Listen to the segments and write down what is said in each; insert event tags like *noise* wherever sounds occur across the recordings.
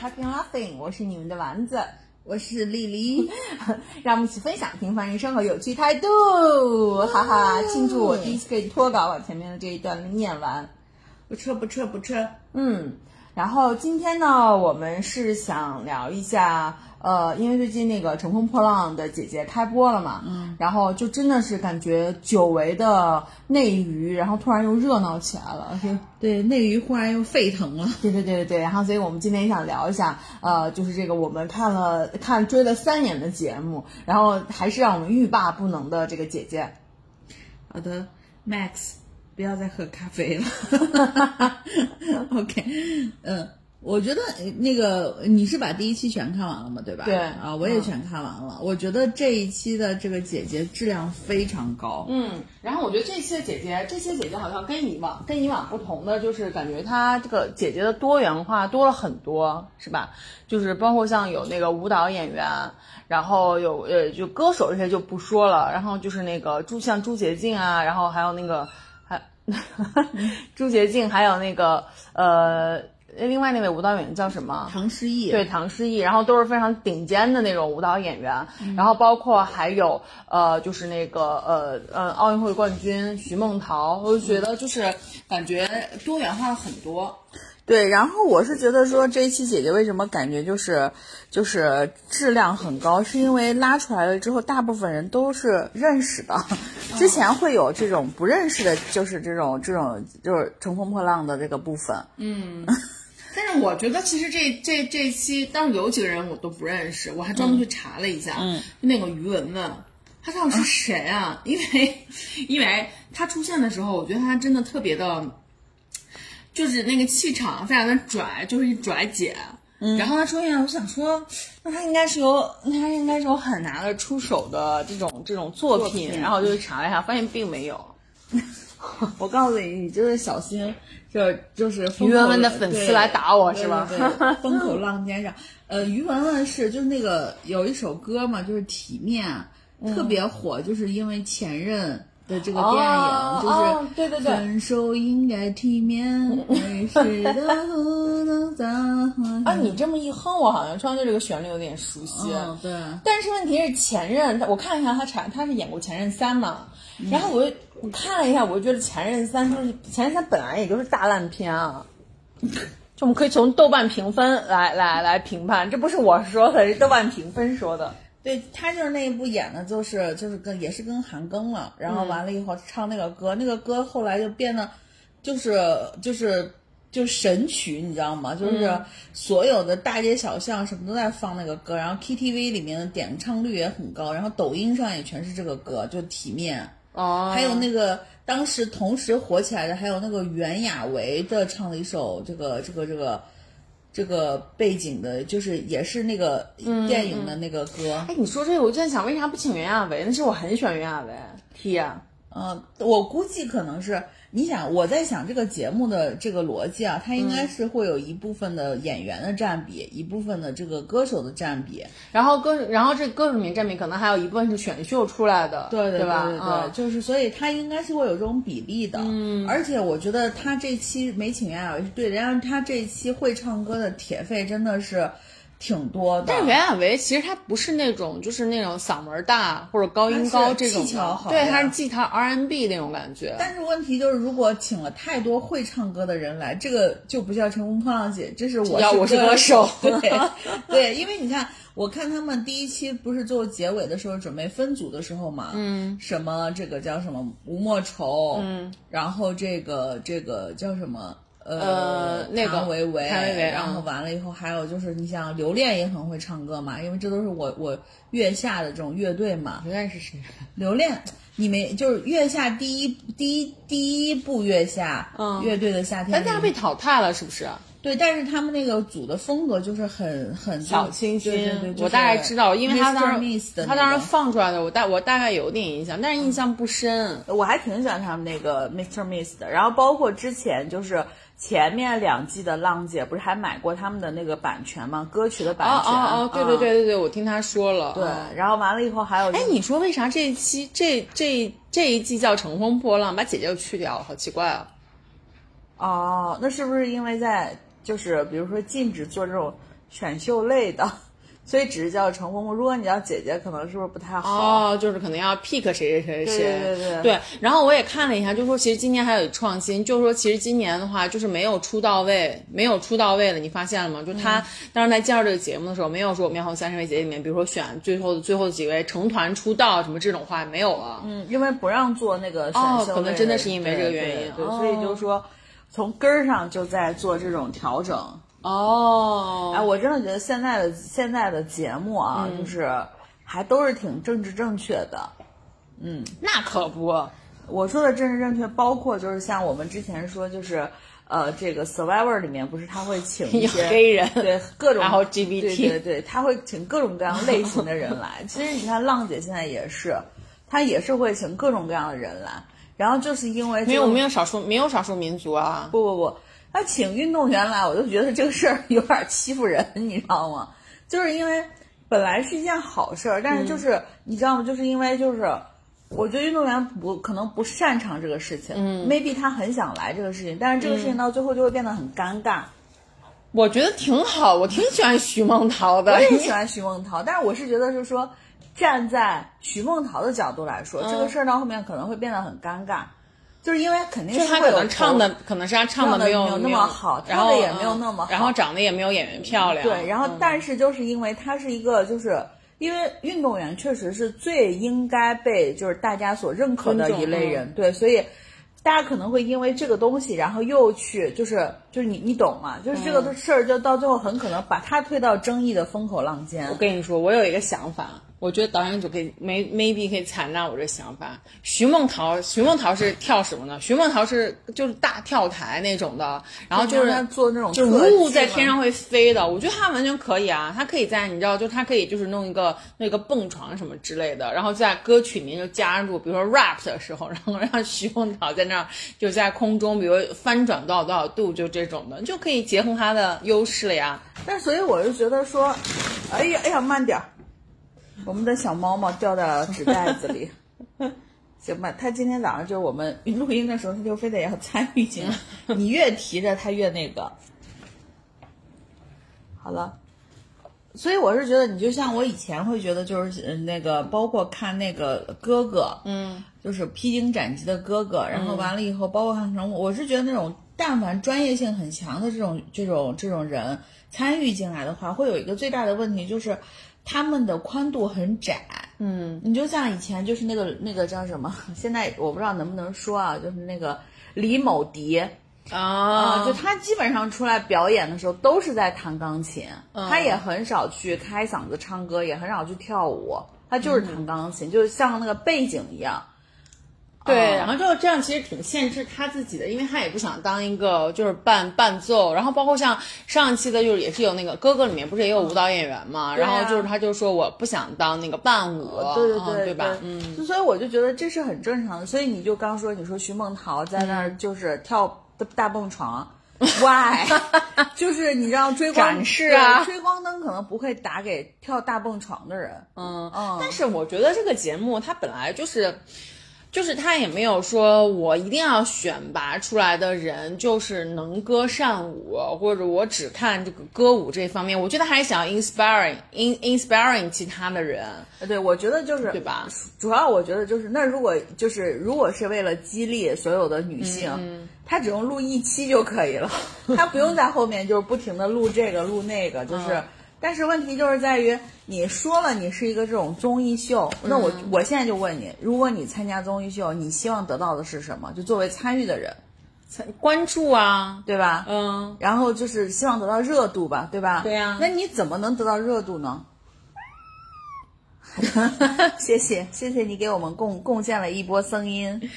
Happy Laughing，我是你们的丸子，我是丽丽，*laughs* 让我们一起分享平凡人生和有趣态度，哈哈！庆祝我第一次可以脱稿把前面的这一段念完，不撤不撤不撤，嗯。然后今天呢，我们是想聊一下，呃，因为最近那个《乘风破浪的姐姐》开播了嘛，嗯，然后就真的是感觉久违的内娱，然后突然又热闹起来了，是，对，内娱忽然又沸腾了，对对对对对，然后所以我们今天也想聊一下，呃，就是这个我们看了看追了三年的节目，然后还是让我们欲罢不能的这个姐姐。好的，Max。不要再喝咖啡了。*laughs* *laughs* OK，嗯，我觉得那个你是把第一期全看完了吗？对吧？对啊，我也全看完了。我觉得这一期的这个姐姐质量非常高。嗯，然后我觉得这期的姐姐，这些姐姐好像跟以往跟以往不同的，就是感觉她这个姐姐的多元化多了很多，是吧？就是包括像有那个舞蹈演员，然后有呃就歌手这些就不说了，然后就是那个朱像朱洁静啊，然后还有那个还。朱洁静，还有那个呃，另外那位舞蹈演员叫什么？唐诗逸。对，唐诗逸，然后都是非常顶尖的那种舞蹈演员，然后包括还有呃，就是那个呃呃奥运会冠军徐梦桃，我就觉得就是感觉多元化了很多。对，然后我是觉得说这一期姐姐为什么感觉就是就是质量很高，是因为拉出来了之后，大部分人都是认识的。*laughs* 之前会有这种不认识的，就是这种这种就是乘风破浪的这个部分。嗯，*laughs* 但是我觉得其实这这这期，当然有几个人我都不认识，我还专门去查了一下。嗯，那个于文文，他到底是谁啊？*laughs* 因为因为他出现的时候，我觉得他真的特别的。就是那个气场非常的拽，就是一拽姐。嗯，然后他出现，我想说，那他应该是有，他应该是有很拿得出手的这种这种作品。然后我就查了一下，发现并没有。*laughs* 我告诉你，你就是小心，就就是于文文的粉丝来打我是吧？风口浪尖上，呃，于文文是就是那个有一首歌嘛，就是体面，特别火，就是因为前任。的这个电影就是对对对，分手应该体面，没事的不能脏。啊，你这么一哼，我好像突然对这个旋律有点熟悉。对，但是问题是前任，我看了一下他产，他是演过前任三嘛，然后我我看了一下，我就觉得前任三就是前任三本来也就是大烂片啊，就我们可以从豆瓣评分来来来评判，这不是我说的，是豆瓣评分说的。对他就是那一部演的，就是就是跟也是跟韩庚了，然后完了以后唱那个歌，那个歌后来就变得，就是就是就神曲，你知道吗？就是所有的大街小巷什么都在放那个歌，然后 KTV 里面的点唱率也很高，然后抖音上也全是这个歌，就体面。哦。还有那个当时同时火起来的，还有那个袁娅维的唱的一首这个这个这个。这个背景的，就是也是那个电影的那个歌。哎，你说这个，我就在想，为啥不请袁娅维？那是我很喜欢袁娅维。T 嗯，我估计可能是。你想，我在想这个节目的这个逻辑啊，它应该是会有一部分的演员的占比，一部分的这个歌手的占比，然后歌，然后这歌手里面占比可能还有一部分是选秀出来的，对对对吧？对对，就是所以它应该是会有这种比例的。嗯，而且我觉得他这期没请袁娅维是对的，然后他这期会唱歌的铁肺真的是。挺多的，但是袁娅维其实她不是那种，就是那种嗓门大或者高音高这种，技巧好，对，她是技巧 R N B 那种感觉。但是问题就是，如果请了太多会唱歌的人来，这个就不叫乘风破浪姐，这是我要我是歌手，*laughs* 对对，因为你看，我看他们第一期不是做结尾的时候准备分组的时候嘛，嗯，什么这个叫什么吴莫愁，嗯，然后这个这个叫什么？呃，那个谭维维，谭维维，然后完了以后，还有就是你像留恋也很会唱歌嘛，因为这都是我我月下的这种乐队嘛。留恋是谁？留恋，你没就是月下第一第一第一部月下嗯乐队的夏天，但他被淘汰了，是不是？对，但是他们那个组的风格就是很很小清新，对对，我大概知道，因为他当时他当时放出来的，我大我大概有点印象，但是印象不深。我还挺喜欢他们那个 Mr. Miss 的，然后包括之前就是。前面两季的浪姐不是还买过他们的那个版权吗？歌曲的版权。哦哦，对对对对对，我听他说了。对，然后完了以后还有。哎，你说为啥这一期这这这一季叫《乘风破浪》，把姐姐又去掉了？好奇怪啊！哦，那是不是因为在就是比如说禁止做这种选秀类的。所以只是叫成风破。如果你叫姐姐，可能是不是不太好？哦，就是可能要 pick 谁谁谁谁。对对对对。然后我也看了一下，就是说其实今年还有创新，就是说其实今年的话就是没有出到位，没有出到位了。你发现了吗？就他当时在介绍这个节目的时候，没有说我们要从三十位姐姐里面，比如说选最后的最后几位成团出道什么这种话没有了。嗯，因为不让做那个选秀。哦，可能真的是因为这个原因。对，所以就是说从根儿上就在做这种调整。哦，哎，我真的觉得现在的现在的节目啊，就是还都是挺政治正确的。嗯，那可不，我说的政治正确，包括就是像我们之前说，就是呃，这个 Survivor 里面不是他会请一 *laughs* 些黑人，对各种然后 GBT，对对对，他会请各种各样类型的人来。其实你看浪姐现在也是，她也是会请各种各样的人来。然后就是因为没有没有少数没有少数民族啊，不不不。他请运动员来，我就觉得这个事儿 *laughs* 有点欺负人，你知道吗？就是因为本来是一件好事儿，但是就是你知道吗？就是因为就是我觉得运动员不可能不擅长这个事情，嗯，maybe 他很想来这个事情，但是这个事情到最后就会变得很尴尬。我觉得挺好，我挺喜欢徐梦桃的，我也喜欢徐梦桃，但是我是觉得就是说站在徐梦桃的角度来说，这个事儿到后面可能会变得很尴尬。就是因为肯定是他可能唱的，可能是他唱的没有那么好，然后也没有那么好，然后长得也没有演员漂亮。对，然后但是就是因为他是一个，就是因为运动员确实是最应该被就是大家所认可的一类人，对，所以大家可能会因为这个东西，然后又去就是就是你你懂吗？就是这个事儿就到最后很可能把他推到争议的风口浪尖。我跟你说，我有一个想法。我觉得导演组可以没 maybe 可以采纳我这想法。徐梦桃，徐梦桃是跳什么呢？徐梦桃是就是大跳台那种的，然后就是做那种就是雾在天上会飞的。我觉得他完全可以啊，他可以在你知道，就他可以就是弄一个那个蹦床什么之类的，然后在歌曲里面就加入，比如说 rap 的时候，然后让徐梦桃在那儿就在空中，比如翻转多少多少度，就这种的，就可以结合他的优势了呀。但所以我就觉得说，哎呀哎呀，慢点儿。我们的小猫猫掉到了纸袋子里，*laughs* 行吧？他今天早上就我们录音的时候，他就非得要参与进来。*laughs* 你越提着他越那个。好了，所以我是觉得，你就像我以前会觉得，就是那个，包括看那个哥哥，嗯，就是披荆斩棘的哥哥，然后完了以后，包括看什么，我是觉得那种但凡专业性很强的这种这种这种人参与进来的话，会有一个最大的问题就是。他们的宽度很窄，嗯，你就像以前就是那个那个叫什么，现在我不知道能不能说啊，就是那个李某迪啊，就他基本上出来表演的时候都是在弹钢琴，他也很少去开嗓子唱歌，也很少去跳舞，他就是弹钢琴，就像那个背景一样。对，然后就这样，其实挺限制他自己的，因为他也不想当一个就是伴伴奏。然后包括像上一期的，就是也是有那个哥哥里面不是也有舞蹈演员嘛？然后就是他就说我不想当那个伴舞，对对对，对吧？嗯，所以我就觉得这是很正常的。所以你就刚说，你说徐梦桃在那儿就是跳大蹦床，*laughs* why？就是你知道追光展示啊，追光灯可能不会打给跳大蹦床的人。嗯嗯，但是我觉得这个节目它本来就是。就是他也没有说，我一定要选拔出来的人就是能歌善舞，或者我只看这个歌舞这方面。我觉得还是想要 inspiring，in inspiring 其他的人。对，我觉得就是对吧？主要我觉得就是，那如果就是如果是为了激励所有的女性，她只用录一期就可以了，她不用在后面就是不停的录这个录那个，就是。但是问题就是在于，你说了你是一个这种综艺秀，那我我现在就问你，如果你参加综艺秀，你希望得到的是什么？就作为参与的人，参关注啊，对吧？嗯，然后就是希望得到热度吧，对吧？对呀。那你怎么能得到热度呢？*laughs* 谢谢谢谢你给我们贡贡献了一波声音。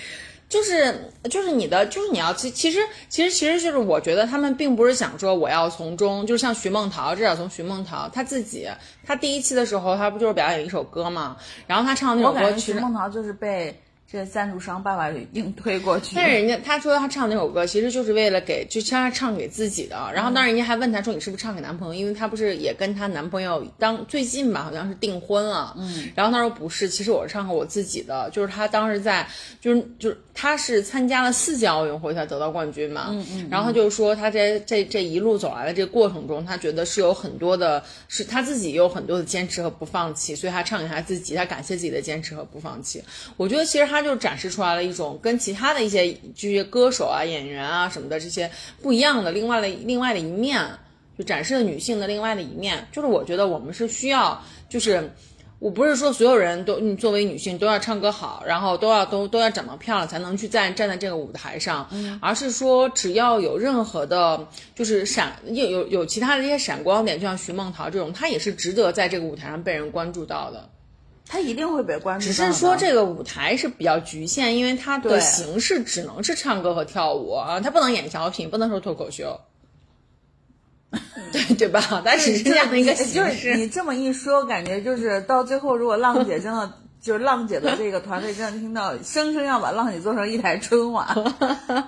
就是就是你的就是你要其其实其实其实就是我觉得他们并不是想说我要从中就是像徐梦桃至少从徐梦桃他自己他第一期的时候他不就是表演一首歌嘛，然后他唱那首歌，徐梦桃就是被这个赞助商爸爸硬推过去。但是人家他说他唱那首歌，其实就是为了给，就他唱给自己的。然后当然人家还问他说你是不是唱给男朋友？因为他不是也跟他男朋友当最近吧，好像是订婚了。嗯。然后他说不是，其实我是唱给我自己的，就是他当时在，就是就是他是参加了四届奥运会才得到冠军嘛。嗯嗯。然后他就是说他在这这一路走来的这个过程中，他觉得是有很多的，是他自己有很多的坚持和不放弃，所以他唱给他自己，他感谢自己的坚持和不放弃。我觉得其实就展示出来了一种跟其他的一些这些歌手啊、演员啊什么的这些不一样的另外的另外的一面，就展示了女性的另外的一面。就是我觉得我们是需要，就是我不是说所有人都你作为女性都要唱歌好，然后都要都都要长得漂亮才能去站站在这个舞台上，而是说只要有任何的，就是闪有有有其他的一些闪光点，就像徐梦桃这种，她也是值得在这个舞台上被人关注到的。他一定会被关注，只是说这个舞台是比较局限，因为它的形式只能是唱歌和跳舞啊，他不能演小品，不能说脱口秀，*laughs* 对对吧？它只是这样的一个形式。你这么一说，感觉就是到最后，如果浪姐真的就是浪姐的这个团队真的听到，生生要把浪姐做成一台春晚，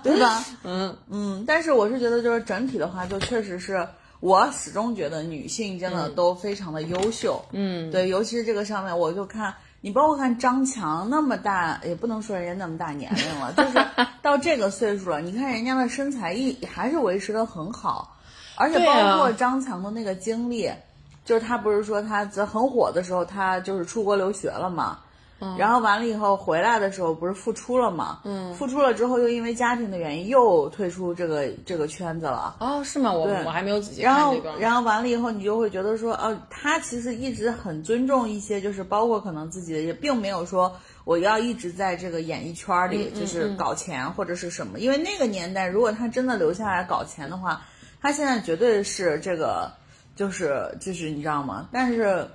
对吧？*laughs* 嗯嗯，但是我是觉得，就是整体的话，就确实是。我始终觉得女性真的都非常的优秀，嗯，对，尤其是这个上面，我就看你，包括看张强那么大，也不能说人家那么大年龄了，就是 *laughs* 到这个岁数了，你看人家的身材一还是维持的很好，而且包括张强的那个经历，就是他不是说他在很火的时候，他就是出国留学了嘛。然后完了以后回来的时候不是复出了嘛？嗯，复出了之后又因为家庭的原因又退出这个这个圈子了。哦，是吗？我我还没有仔细看然后然后完了以后你就会觉得说，哦，他其实一直很尊重一些，就是包括可能自己的，也并没有说我要一直在这个演艺圈里就是搞钱或者是什么。因为那个年代，如果他真的留下来搞钱的话，他现在绝对是这个就是就是你知道吗？但是。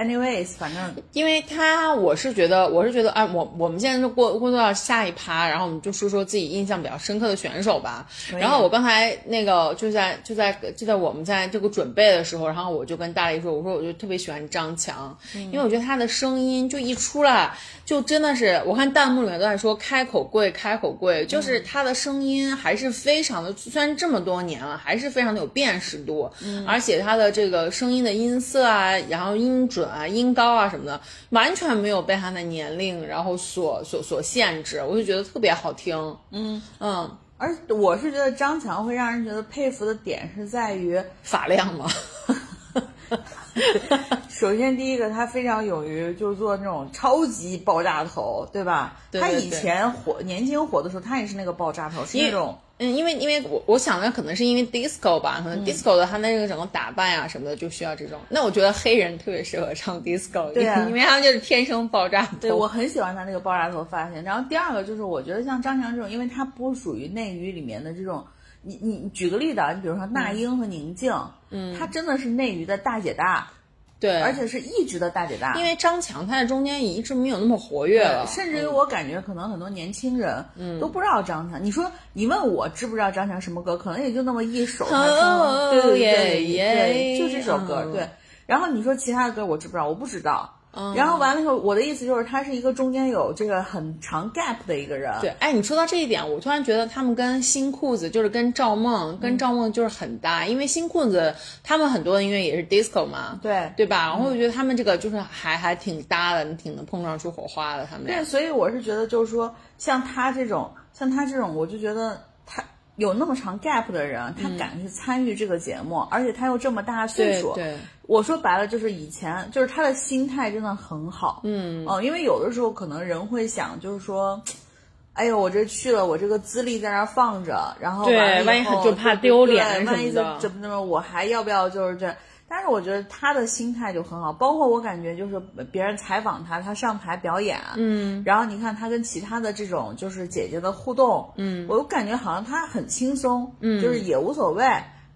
Anyways，反正因为他，我是觉得，我是觉得，哎，我我们现在就过过渡到下一趴，然后我们就说说自己印象比较深刻的选手吧。然后我刚才那个就在就在就在我们在这个准备的时候，然后我就跟大力说，我说我就特别喜欢张强，因为我觉得他的声音就一出来，就真的是我看弹幕里面都在说开口跪，开口跪，就是他的声音还是非常的，虽然这么多年了，还是非常的有辨识度，而且他的这个声音的音色啊，然后音准。啊，音高啊什么的，完全没有被他的年龄然后所所所限制，我就觉得特别好听。嗯嗯，而我是觉得张强会让人觉得佩服的点是在于发量吗？*laughs* *laughs* 首先第一个，他非常勇于就是做那种超级爆炸头，对吧？他以前火年轻火的时候，他也是那个爆炸头，是那种。嗯，因为因为我我想的可能是因为 disco 吧，可能 disco 的他那个整个打扮啊什么的就需要这种。那我觉得黑人特别适合唱 disco，对，因为他们就是天生爆炸头。对我很喜欢他那个爆炸头发型。然后第二个就是我觉得像张强这种，因为他不属于内娱里面的这种，你你举个例子啊，你比如说那英和宁静，嗯，她真的是内娱的大姐大。对，而且是一直的大姐大，因为张强他在中间一直没有那么活跃了，甚至于我感觉可能很多年轻人都不知道张强。你说你问我知不知道张强什么歌，可能也就那么一首，对对对对，就这首歌。对，然后你说其他的歌我知不知道？我不知道。然后完了以后，我的意思就是他是一个中间有这个很长 gap 的一个人。对，哎，你说到这一点，我突然觉得他们跟新裤子就是跟赵梦，跟赵梦就是很搭，因为新裤子他们很多的音乐也是 disco 嘛，对对吧？然后我觉得他们这个就是还还挺搭的，挺能碰撞出火花的。他们对，所以我是觉得就是说，像他这种，像他这种，我就觉得他有那么长 gap 的人，他敢去参与这个节目，而且他又这么大岁数，对。我说白了就是以前就是他的心态真的很好，嗯哦，因为有的时候可能人会想就是说，哎呦我这去了我这个资历在那放着，然后对，万一就怕丢脸万一怎么怎么我还要不要就是这？但是我觉得他的心态就很好，包括我感觉就是别人采访他，他上台表演，嗯，然后你看他跟其他的这种就是姐姐的互动，嗯，我感觉好像他很轻松，嗯，就是也无所谓。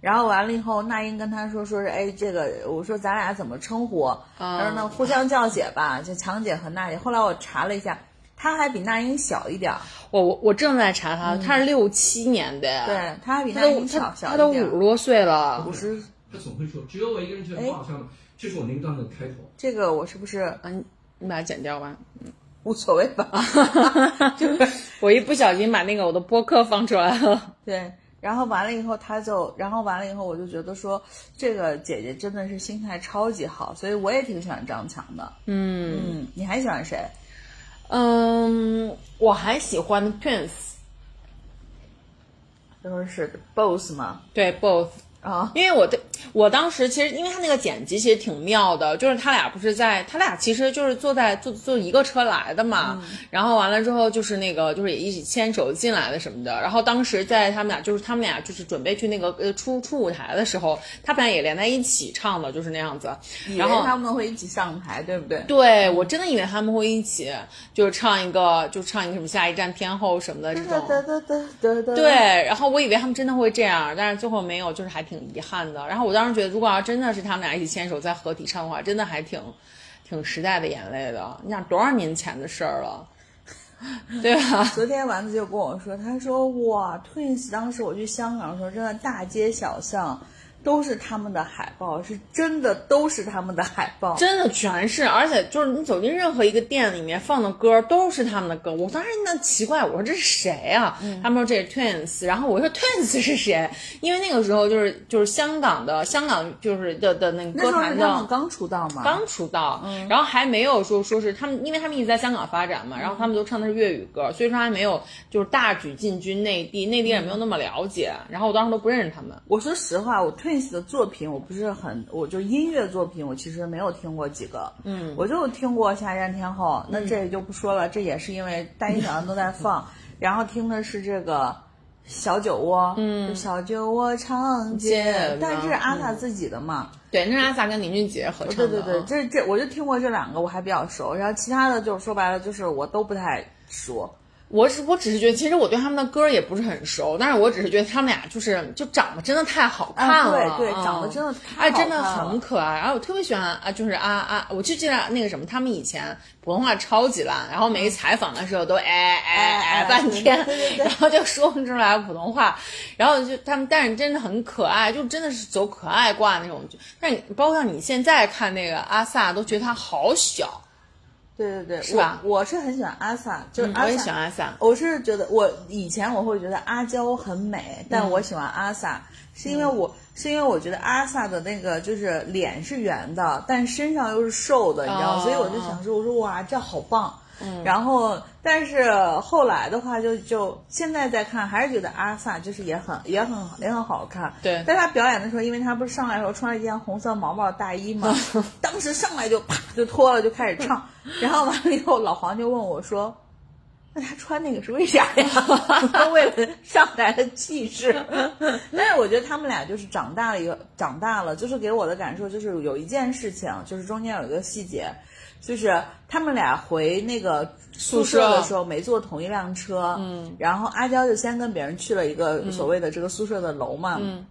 然后完了以后，那英跟他说：“说是哎，这个我说咱俩怎么称呼？他说那互相叫姐吧，就强姐和娜姐。后来我查了一下，他还比那英小一点。我我我正在查他，他是六七年的，对他还比那英小小他都五十多岁了，五十。他总会说，只有我一个人觉得不好笑，这是我那一段的开头。这个我是不是嗯，你把它剪掉吧。嗯，无所谓吧。*laughs* 就是我一不小心把那个我的播客放出来了。对，然后完了以后，他就，然后完了以后，我就觉得说，这个姐姐真的是心态超级好，所以我也挺喜欢张强的。嗯嗯，你还喜欢谁？嗯，我还喜欢 Twins，就是是 both 吗？对 both。啊，因为我对我当时其实，因为他那个剪辑其实挺妙的，就是他俩不是在，他俩其实就是坐在坐坐一个车来的嘛，然后完了之后就是那个就是也一起牵手进来的什么的，然后当时在他们俩就是他们俩就是准备去那个呃出出舞台的时候，他们俩也连在一起唱的，就是那样子，然后他们会一起上台，对不对？对我真的以为他们会一起就是唱一个就唱一个什么下一站天后什么的这种，对，然后我以为他们真的会这样，但是最后没有，就是还。挺遗憾的，然后我当时觉得，如果要真的是他们俩一起牵手在合体唱的话，真的还挺，挺时代的眼泪的。你想多少年前的事儿了，*laughs* 对吧？*laughs* 昨天丸子就跟我说，他说哇，Twins 当时我去香港的时候，真的大街小巷。都是他们的海报，是真的都是他们的海报，真的全是，而且就是你走进任何一个店里面放的歌都是他们的歌。我当时那奇怪，我说这是谁啊？他们说这是 Twins，然后我说 Twins 是谁？因为那个时候就是就是香港的香港就是的的那个歌坛的刚出道嘛，刚出道，然后还没有说说是他们，因为他们一直在香港发展嘛，然后他们都唱的是粤语歌，所以说还没有就是大举进军内地，内地也没有那么了解，然后我当时都不认识他们。我说实话，我 Twins。的作品我不是很，我就音乐作品我其实没有听过几个，嗯，我就听过《下站天后》，那这就不说了，这也是因为大街小巷都在放，*laughs* 然后听的是这个小酒窝，嗯，小酒窝长街，但是阿 sa 自己的嘛，对，那是阿 sa 跟林俊杰合唱的，对对对，这这我就听过这两个，我还比较熟，然后其他的就说白了就是我都不太熟。我只我只是觉得，其实我对他们的歌也不是很熟，但是我只是觉得他们俩就是就长得真的太好看了，对对，长得真的哎，真的很可爱。然后我特别喜欢啊，就是啊啊，我就记得那个什么，他们以前普通话超级烂，然后每一采访的时候都哎哎哎半天，然后就说不出来普通话，然后就他们，但是真的很可爱，就真的是走可爱挂那种。但你包括像你现在看那个阿 sa，都觉得他好小。对对对，是吧？我是很喜欢阿 sa，就是我也喜欢阿 sa。我是觉得我以前我会觉得阿娇很美，但我喜欢阿 sa，是因为我是因为我觉得阿 sa 的那个就是脸是圆的，但身上又是瘦的，你知道吗？所以我就想说，我说哇，这好棒。嗯，然后，但是后来的话，就就现在再看，还是觉得阿 sa 就是也很也很也很好看。对，但他表演的时候，因为他不是上来的时候穿了一件红色毛毛大衣嘛，*laughs* 当时上来就啪就脱了就开始唱，*laughs* 然后完了以后，老黄就问我说：“那他穿那个是为啥呀？” *laughs* 为了上台的气势。但是我觉得他们俩就是长大了以后长大了，就是给我的感受就是有一件事情，就是中间有一个细节。就是他们俩回那个宿舍的时候没坐同一辆车，嗯，然后阿娇就先跟别人去了一个所谓的这个宿舍的楼嘛，嗯，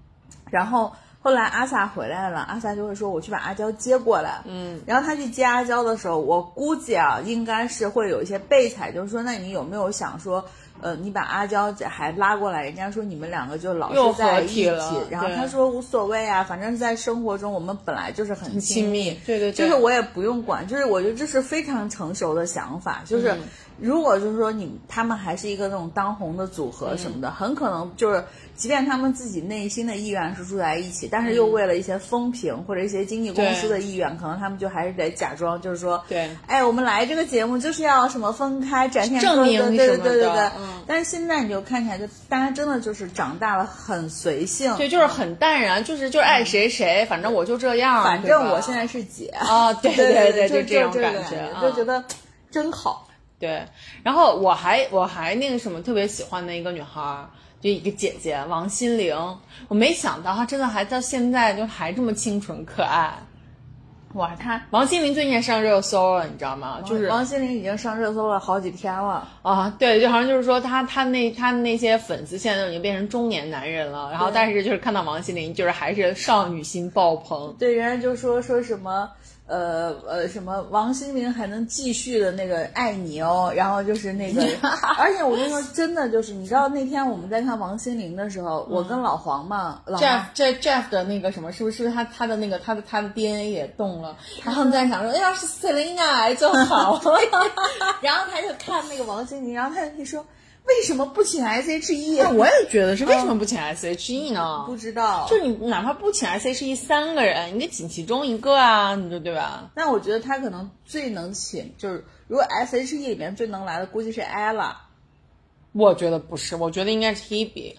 然后后来阿 sa 回来了，阿 sa 就会说我去把阿娇接过来，嗯，然后他去接阿娇的时候，我估计啊应该是会有一些备采，就是说那你有没有想说？呃，你把阿娇还拉过来，人家说你们两个就老是在一起，然后他说无所谓啊，反正是在生活中我们本来就是很亲密，对对，就是我也不用管，就是我觉得这是非常成熟的想法，就是如果就是说你他们还是一个那种当红的组合什么的，很可能就是。即便他们自己内心的意愿是住在一起，但是又为了一些风评或者一些经纪公司的意愿，可能他们就还是得假装，就是说，对，哎，我们来这个节目就是要什么分开展现证明对对对对对。嗯。但是现在你就看起来，就大家真的就是长大了，很随性，对，就是很淡然，就是就是爱谁谁，反正我就这样，反正我现在是姐啊，对对对，就这种感觉，就觉得真好。对，然后我还我还那个什么特别喜欢的一个女孩。就一个姐姐王心凌，我没想到她真的还到现在就还这么清纯可爱。哇，她王心凌最近上热搜了，你知道吗？就是王心凌已经上热搜了好几天了啊。对，就好像就是说她她那她那些粉丝现在都已经变成中年男人了，然后但是就是看到王心凌就是还是少女心爆棚。对，人家就说说什么。呃呃什么王心凌还能继续的那个爱你哦，然后就是那个，*laughs* 而且我跟你说真的就是，你知道那天我们在看王心凌的时候，我跟老黄嘛，老黄 Jeff 这 Jeff 的那个什么，是不是他他的那个他的他的 DNA 也动了？然后在想说，哎呀是 Selina 来就好了。*laughs* *laughs* 然后他就看那个王心凌，然后他就说。为什么不请 S.H.E？那我也觉得是，为什么不请 S.H.E 呢？不知道，就你哪怕不请 S.H.E 三个人，你得请其中一个啊，你说对吧？那我觉得他可能最能请，就是如果 S.H.E 里面最能来的，估计是 Ella。我觉得不是，我觉得应该是 Hebe。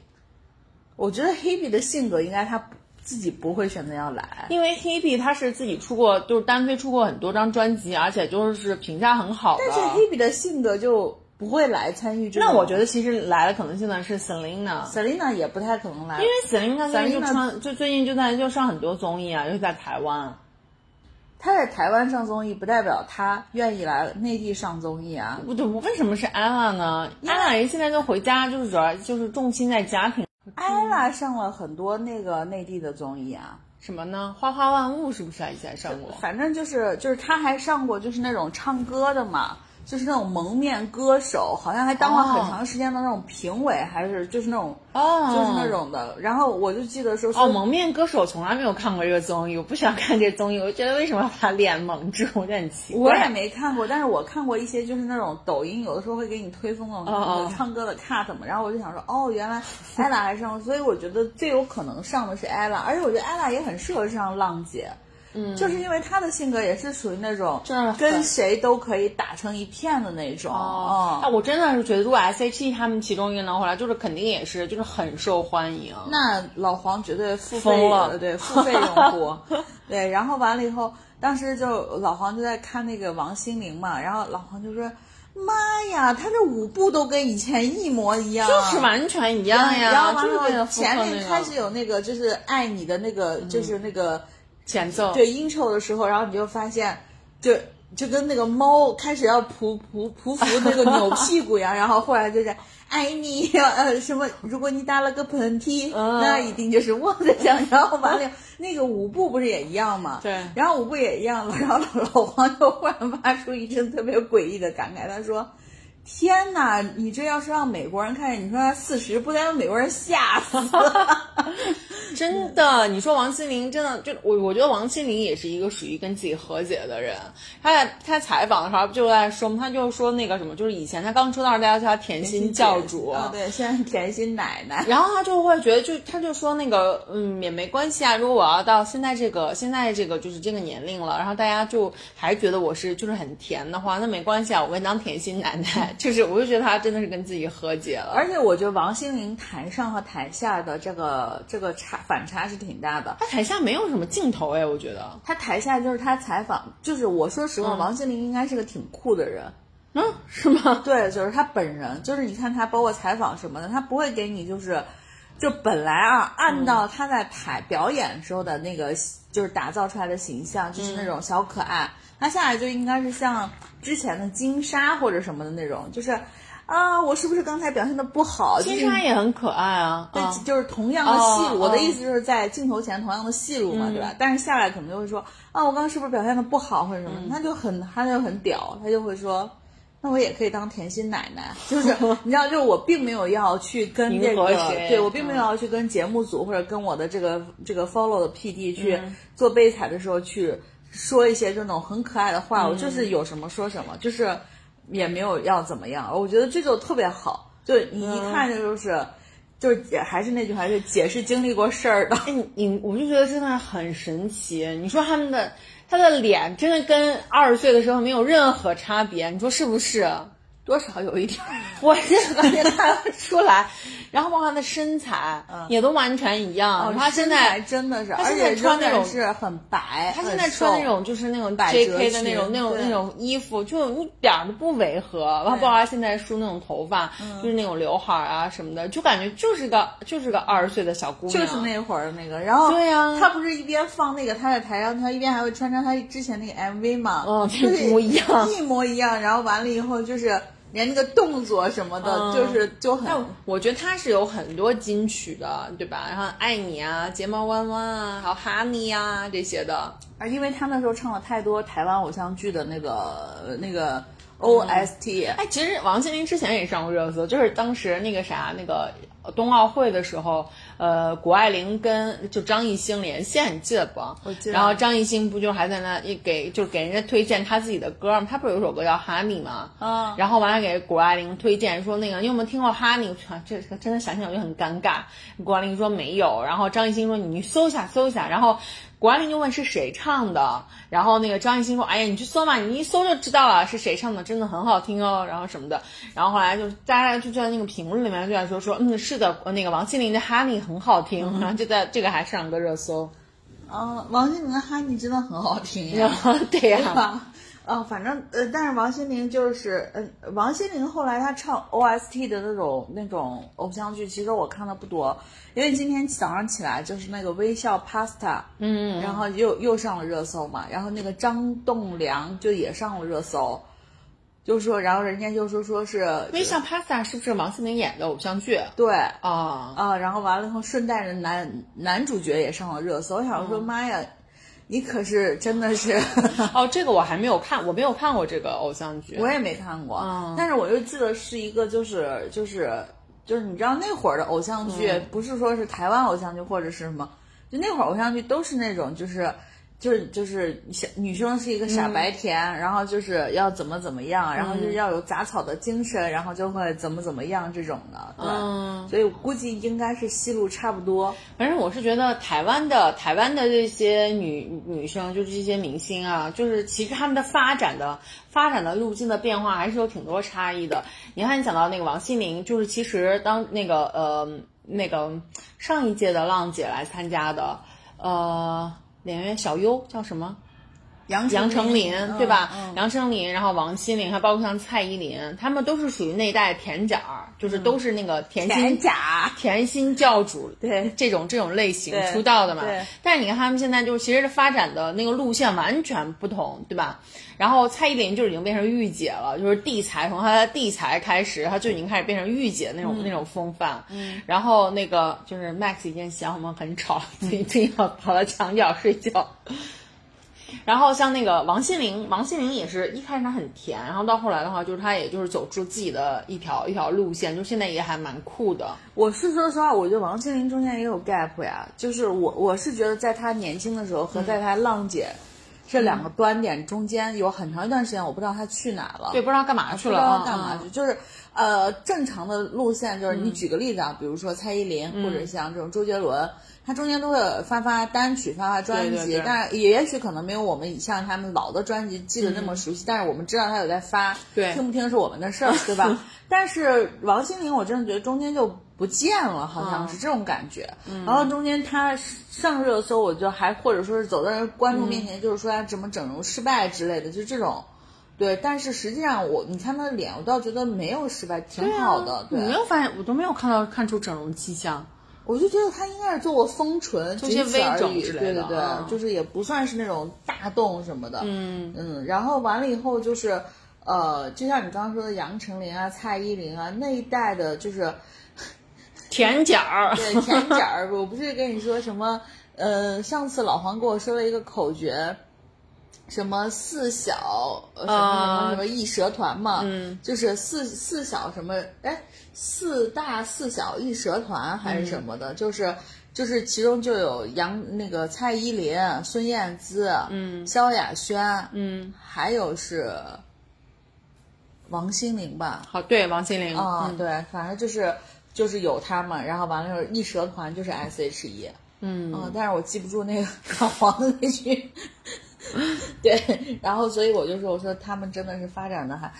我觉得 Hebe 的性格应该他自己不会选择要来，因为 Hebe 他是自己出过，就是单飞出过很多张专辑，而且就是评价很好的。但是 Hebe 的性格就。不会来参与这那我觉得其实来的可能性呢是 Selina，Selina 也不太可能来，因为 Selina 最近就穿就最近就在就上很多综艺啊，尤其在台湾。他在台湾上综艺不代表他愿意来内地上综艺啊。不对，为什么是 Ella 呢？Ella 人现在就回家，就是主要就是重心在家庭。Ella 上了很多那个内地的综艺啊，什么呢？花花万物是不是以前上过？反正就是就是他还上过就是那种唱歌的嘛。就是那种蒙面歌手，好像还当了很长时间的那种评委，还是就是那种，哦，就是那种的。然后我就记得说，哦，蒙面歌手从来没有看过这个综艺，我不喜欢看这综艺，我觉得为什么要把脸蒙住，我觉得很奇怪。我也没看过，但是我看过一些就是那种抖音，有的时候会给你推送那种唱歌的 cut 嘛。然后我就想说，哦，原来 ella 还上，所以我觉得最有可能上的是 ella，，而且我觉得 ella 也很适合上浪姐。嗯，就是因为他的性格也是属于那种，就是跟谁都可以打成一片的那种。哦，那我真的是觉得，如果 S.H.E 他们其中一个能回来，就是肯定也是，就是很受欢迎。那老黄绝对付费了，对，付费用户。*laughs* 对，然后完了以后，当时就老黄就在看那个王心凌嘛，然后老黄就说：“妈呀，他这舞步都跟以前一模一样，就是完全一样呀。”然后完了前面开始有那个就是爱你的那个，就是那个。前奏对 intro 的时候，然后你就发现，就就跟那个猫开始要匍匍匍匐那个扭屁股一样，然后后来就是爱你呃什么，如果你打了个喷嚏，那一定就是我的想然后完了那个舞步不是也一样吗？对，然后舞步也一样了，然后老黄就忽然发出一阵特别诡异的感慨，他说。天哪！你这要是让美国人看见，你说他四十，不得让美国人吓死？*laughs* *laughs* 真的，你说王心凌真的就我，我觉得王心凌也是一个属于跟自己和解的人。她在他采访的时候就在说嘛，他就说那个什么，就是以前她刚出道，大家叫她甜心教主，对，现在甜心奶奶。然后她就会觉得，就她就说那个，嗯，也没关系啊。如果我要到现在这个现在这个就是这个年龄了，然后大家就还觉得我是就是很甜的话，那没关系啊，我会当甜心奶奶。就是，我就觉得他真的是跟自己和解了。而且我觉得王心凌台上和台下的这个这个差反差是挺大的。他台下没有什么镜头哎，我觉得他台下就是他采访，就是我说实话，王心凌应该是个挺酷的人。嗯，是吗？对，就是他本人，就是你看他包括采访什么的，他不会给你就是，就本来啊，按照他在台表演时候的那个就是打造出来的形象，就是那种小可爱。他下来就应该是像之前的金莎或者什么的那种，就是啊，我是不是刚才表现的不好？金莎也很可爱啊，对，就是同样的戏路。我的意思就是在镜头前同样的戏路嘛，对吧？但是下来可能就会说啊，我刚刚是不是表现的不好或者什么？他就很他就很屌，他就会说，那我也可以当甜心奶奶，*laughs* 就是你知道，就是我并没有要去跟这个，对我并没有要去跟节目组或者跟我的这个这个 follow 的 PD 去做备采的时候去。说一些这种很可爱的话，我就是有什么说什么，就是也没有要怎么样。我觉得这就特别好，就你一看就就是，就是姐还是那句话，就姐是经历过事儿的。你你，我就觉得真的很神奇。你说他们的他的脸真的跟二十岁的时候没有任何差别，你说是不是？多少有一点，*laughs* 我这感觉看不出来。然后包括他的身材，也都完全一样。他现在真的是，他现在穿那种是很白，他现在穿那种就是那种 JK 的那种那种那种衣服，就一点都不违和。然后包括他现在梳那种头发，就是那种刘海啊什么的，就感觉就是个就是个二十岁的小姑娘。就是那会儿的那个，然后对呀，他不是一边放那个他在台上，他一边还会穿穿他之前那个 MV 嘛，嗯，一模一样，一模一样。然后完了以后就是。连那个动作什么的，就是就很。我觉得他是有很多金曲的，对吧？然后爱你啊，睫毛弯弯啊，还有哈尼啊这些的。啊，因为他那时候唱了太多台湾偶像剧的那个那个 OST。哎，其实王心凌之前也上过热搜，就是当时那个啥那个。冬奥会的时候，呃，谷爱凌跟就张艺兴连线，你记得不？我记得。然后张艺兴不就还在那一给，就给人家推荐他自己的歌吗？他不是有首歌叫《Honey》吗？嗯。然后完了给谷爱凌推荐说那个你有没有听过《Honey》？这真的想想我就很尴尬。谷爱凌说没有，然后张艺兴说你搜一下搜一下，然后。谷爱凌就问是谁唱的，然后那个张艺兴说：“哎呀，你去搜嘛，你一搜就知道了是谁唱的，真的很好听哦。”然后什么的，然后后来就大家就在那个评论里面就在说说，嗯，是的，那个王心凌的《Honey》很好听，然后就在这个还上了个热搜。嗯，王心凌的《Honey》真的很好听呀，*laughs* 对呀。哦，反正呃，但是王心凌就是，呃，王心凌后来她唱 OST 的那种那种偶像剧，其实我看的不多，因为今天早上起来就是那个微笑 Pasta，嗯，然后又又上了热搜嘛，然后那个张栋梁就也上了热搜，就说，然后人家就说说是微笑 Pasta 是不是王心凌演的偶像剧？对，啊啊，然后完了以后顺带着男男主角也上了热搜，我想说妈呀。你可是真的是哦，这个我还没有看，我没有看过这个偶像剧，我也没看过，但是我就记得是一个，就是就是就是你知道那会儿的偶像剧，不是说是台湾偶像剧或者是什么，就那会儿偶像剧都是那种就是。就是就是小女生是一个傻白甜，然后就是要怎么怎么样，然后就是要有杂草的精神，然后就会怎么怎么样这种的，对。所以我估计应该是戏路差不多。反正我是觉得台湾的台湾的这些女女生，就是这些明星啊，就是其实他们的发展的发展的路径的变化还是有挺多差异的。你看，你讲到那个王心凌，就是其实当那个呃那个上一届的浪姐来参加的，呃。演员小优叫什么？杨杨丞琳对吧？嗯杨丞琳，然后王心凌，还包括像蔡依林，他们都是属于那代甜角儿，就是都是那个甜心假甜心教主，对这种这种类型出道的嘛。对。但是你看他们现在就是其实发展的那个路线完全不同，对吧？然后蔡依林就已经变成御姐了，就是地才，从她的地才开始，她就已经开始变成御姐那种那种风范。嗯。然后那个就是 Max 已经嫌我们很吵，*laughs* 一定要跑到墙角睡觉。然后像那个王心凌，王心凌也是一开始她很甜，然后到后来的话，就是她也就是走出自己的一条一条路线，就现在也还蛮酷的。我是说实话，我觉得王心凌中间也有 gap 呀，就是我我是觉得在她年轻的时候和在她浪姐这两个端点中间有很长一段时间，我不知道她去哪了，对，不知道干嘛去了，不知道干嘛去，就是呃正常的路线就是你举个例子啊，比如说蔡依林或者像这种周杰伦。他中间都会发发单曲，发发专辑，但是也也许可能没有我们像他们老的专辑记得那么熟悉，但是我们知道他有在发，听不听是我们的事儿，对吧？*laughs* 但是王心凌，我真的觉得中间就不见了，好像是这种感觉。然后中间他上热搜，我就还或者说是走在观众面前，就是说他怎么整容失败之类的，就这种。对，但是实际上我你看他的脸，我倒觉得没有失败，挺好的。你没有发现，我都没有看到看出整容迹象。我就觉得他应该是做过丰唇，做些微整之类的，对对对，就是也不算是那种大动什么的。嗯嗯，然后完了以后就是，呃，就像你刚刚说的杨丞琳啊、蔡依林啊那一代的，就是 *laughs* 甜角儿，*laughs* 对甜角儿。我不是跟你说什么？呃，上次老黄给我说了一个口诀。什么四小什么什么什么艺蛇团嘛，嗯，就是四四小什么哎，四大四小一蛇团还是什么的，就是就是其中就有杨那个蔡依林、孙燕姿，嗯，萧亚轩，嗯，还有是王心凌吧？好，对，王心凌，嗯，对，反正就是就是有他们，然后完了之后一蛇团就是 S H E，嗯，但是我记不住那个老黄的那句。*laughs* 对，然后所以我就说，我说他们真的是发展的还，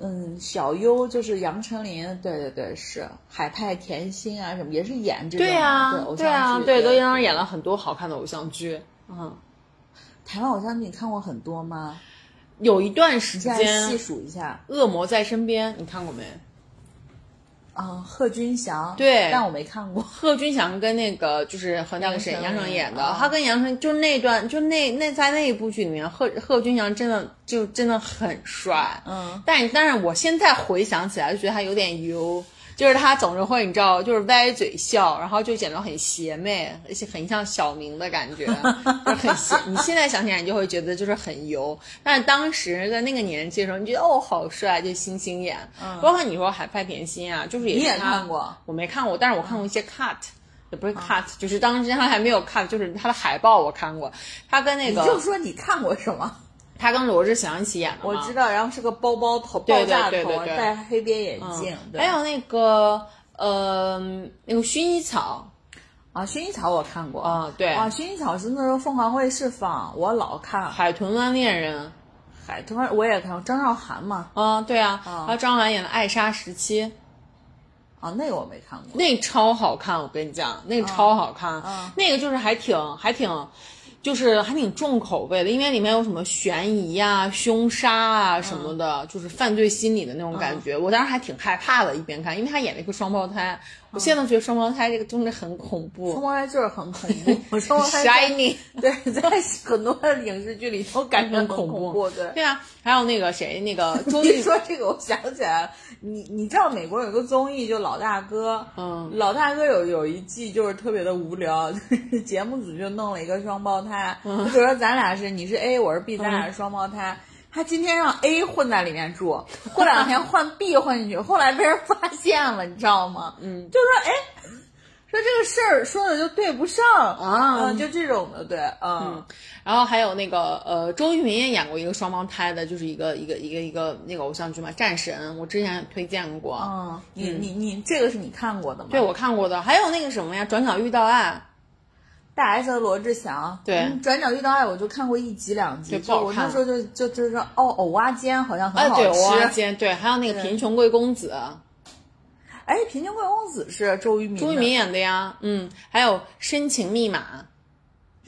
嗯，小优就是杨丞琳，对对对，是海派甜心啊什么，也是演这种对啊，对啊，对，都当时演了很多好看的偶像剧。嗯，台湾偶像剧你看过很多吗？有一段时间细数一下，《恶魔在身边》，你看过没？啊，贺军翔，对但我没看过。贺军翔跟那个就是和那个谁杨杨丞演的丞演的，他跟杨丞就那段就那那在那一部剧里面，贺贺军翔真的就真的很帅，嗯，但但是我现在回想起来就觉得他有点油。就是他总是会，你知道，就是歪嘴笑，然后就显得很邪魅，而且很像小明的感觉，*laughs* 就是很邪。你现在想起来，你就会觉得就是很油，但是当时在那个年纪的时候，你觉得哦好帅，就星星眼。嗯包括你说海派甜心啊，就是也你也看过？我没看过，但是我看过一些 cut，、也不是 cut，就是当时他还没有 cut，就是他的海报我看过，他跟那你个就说你看过什么？他跟罗志祥一起演的嘛我知道，然后是个包包头，爆炸头，戴黑边眼镜，还有那个呃那个薰衣草。啊，薰衣草我看过。啊，对，啊，薰衣草是那时候凤凰卫视放，我老看。海豚湾恋人，海豚湾我也看过，张韶涵嘛，啊，对啊，还有张韶涵演的爱莎时期，啊，那个我没看过。那个超好看，我跟你讲，那个超好看，嗯那个就是还挺还挺。就是还挺重口味的，因为里面有什么悬疑啊、凶杀啊什么的，就是犯罪心理的那种感觉。我当时还挺害怕的，一边看，因为他演了一个双胞胎，我现在都觉得双胞胎这个真的很恐怖。双胞胎就是很恐怖，*laughs* 双胞胎 shining，*laughs* 对，在很多的影视剧里都感觉很恐恐怖。对，对啊，还有那个谁，那个 *laughs* 综艺说这个，我想起来了，你你知道美国有个综艺就老大哥，嗯老大哥有有一季就是特别的无聊，就是节目组就弄了一个双胞胎，嗯就比如说咱俩是你是 A，我是 B，咱俩是双胞胎。他今天让 A 混在里面住，过两天换 B 混进去，*laughs* 后来被人发现了，你知道吗？嗯，就说哎，说这个事儿说的就对不上啊嗯就这种的，对，嗯，然后还有那个呃，周渝民也演过一个双胞胎的，就是一个一个一个一个那个偶像剧嘛，《战神》，我之前推荐过。嗯，你你你这个是你看过的吗？对，我看过的，还有那个什么呀，《转角遇到爱大 S 和罗志祥，对嗯转角遇到爱我就看过一集两集，就我那时候就就就是说哦，藕蛙煎好像》，很哎，好对，我吃。间对，还有那个《贫穷贵公子》，哎，贫穷贵公子是周渝民，周渝民演的呀，嗯，还有《深情密码》，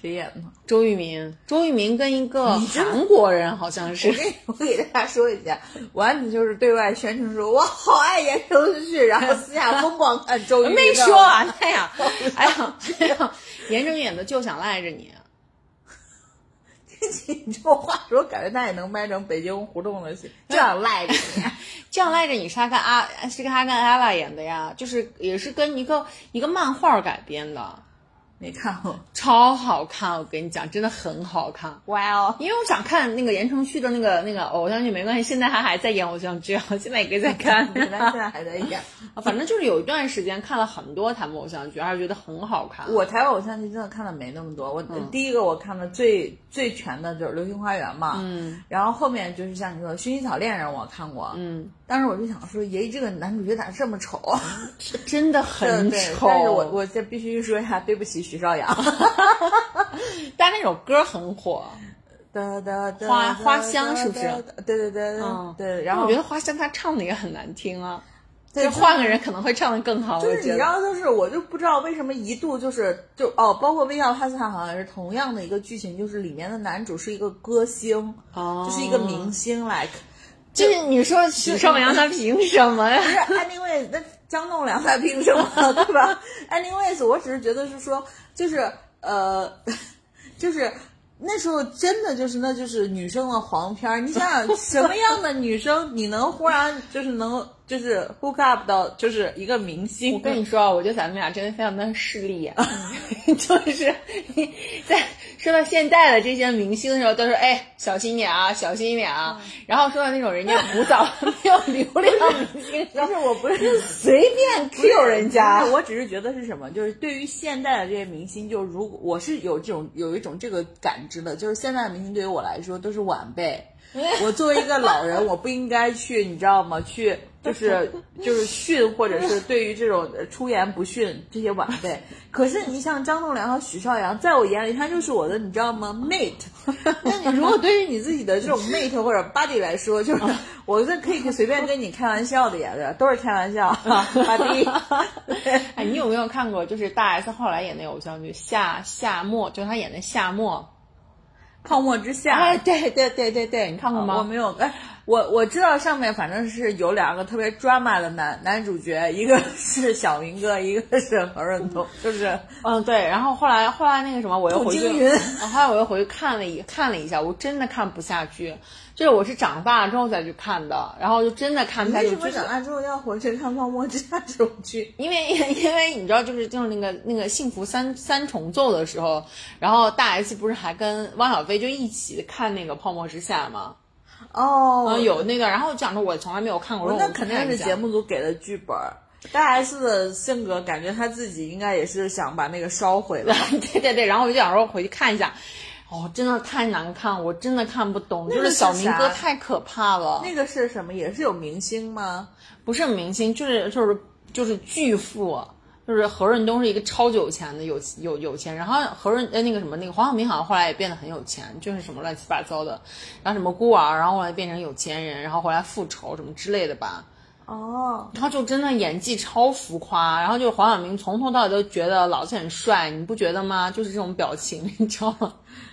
谁演的？周渝民，周渝民跟一个韩国人好像是我，给我给大家说一下，丸子就是对外宣称说我好爱言承旭，然后私下疯狂看周渝民。*laughs* 没说完呢呀，哎呀，哎呀，*laughs* 严正演的就想赖着你。你这么话说，感觉他也能拍成北京胡同的戏，就想赖着你。这样赖着你是他跟阿是跟他跟阿拉演的呀，就是也是跟一个一个漫画改编的，没看过。超好看，我跟你讲，真的很好看。哇哦！因为我想看那个言承旭的那个那个偶像剧，没关系，现在他还在演偶像剧，我 *laughs* 现在也可以再看。*laughs* 他现在还在演。*laughs* 反正就是有一段时间看了很多台湾偶像剧，还是觉得很好看。我台湾偶像剧真的看的没那么多，我、第一个我看的最最全的就是《流星花园》嘛，嗯，然后后面就是像你说的《薰衣草恋人》我看过，嗯，当时我就想说，爷这个男主角咋这么丑啊？*laughs* 真的对很对丑。但是我我这必须说一下，对不起徐少阳。*laughs* 但那首歌很火，*laughs* 哒哒哒花花香是不是对对对对嗯对，然后我觉得花香他唱的也很难听啊，对就换个人可能会唱的更好。就是你。知道，就是我就不知道为什么一度就是就哦，包括《微笑 Pasta》好像是同样的一个剧情，就是里面的男主是一个歌星，哦就是一个明星，like 就是你说许绍洋他凭什么呀？不是，anyways，那张栋梁他凭什么，*laughs* 对吧？anyways，我只是觉得是说，就是呃，*laughs* 就是那时候真的就是那就是女生的黄片儿。你想想，什么样的女生你能忽然就是能就是 hook up 到就是一个明星？我跟你说啊，我觉得咱们俩真的非常的势利眼，*laughs* 就是在说到现在的这些明星的时候，都是哎小心一点啊，小心一点啊。然后说到那种人家古早 *laughs* 没有流量明星，但是，我不是随便 Q 人家我只是觉得是什么，就是对于现在的这些明星，就如果我是有这种有一种这个感知的，就是现在的明星对于我来说都是晚辈。*laughs* 我作为一个老人，我不应该去，你知道吗？去 *laughs* 就是就是训，或者是对于这种呃出言不逊这些晚辈。*laughs* 可是你像张栋梁和许绍洋，在我眼里，他就是我的，你知道吗？mate。*laughs* 那你如果对于你自己的这种 mate 或者 buddy 来说，就是我这可以随便跟你开玩笑的呀，对吧？都是开玩笑，buddy。哎，你有没有看过就是大 S 后来演那个偶像剧《夏夏末》，就是她演的夏末。泡沫之夏，哎，对对对对对，你看过吗？我没有。哎，我我知道上面反正是有两个特别 drama 的男男主角，*laughs* 一个是小明哥，一个是何润东，就是嗯对。然后后来后来那个什么，我又回去，后来我又回去看了一看了一下，我真的看不下去。就是我是长大之后再去看的，然后就真的看不下去。为什么长大之后要回去看《泡沫之夏》这种剧？因为因为你知道，就是就是那个那个幸福三三重奏的时候，然后大 S 不是还跟汪小菲就一起看那个《泡沫之夏》吗？哦，有那个，然后讲着我从来没有看过，那肯定是节目组给的剧本。大 S 的性格，感觉他自己应该也是想把那个烧毁了。*laughs* 对对对，然后我就想说回去看一下，哦，真的太难看，我真的看不懂，就是小明哥太可怕了。那个是什么？也是有明星吗？不是明星，就是就是就是巨富。就是何润东是一个超级有钱的有有有钱，然后何润呃那个什么那个黄晓明好像后来也变得很有钱，就是什么乱七八糟的，然后什么孤儿，然后后来变成有钱人，然后后来复仇什么之类的吧。哦，然后就真的演技超浮夸，然后就黄晓明从头到尾都觉得老子很帅，你不觉得吗？就是这种表情，你知道吗？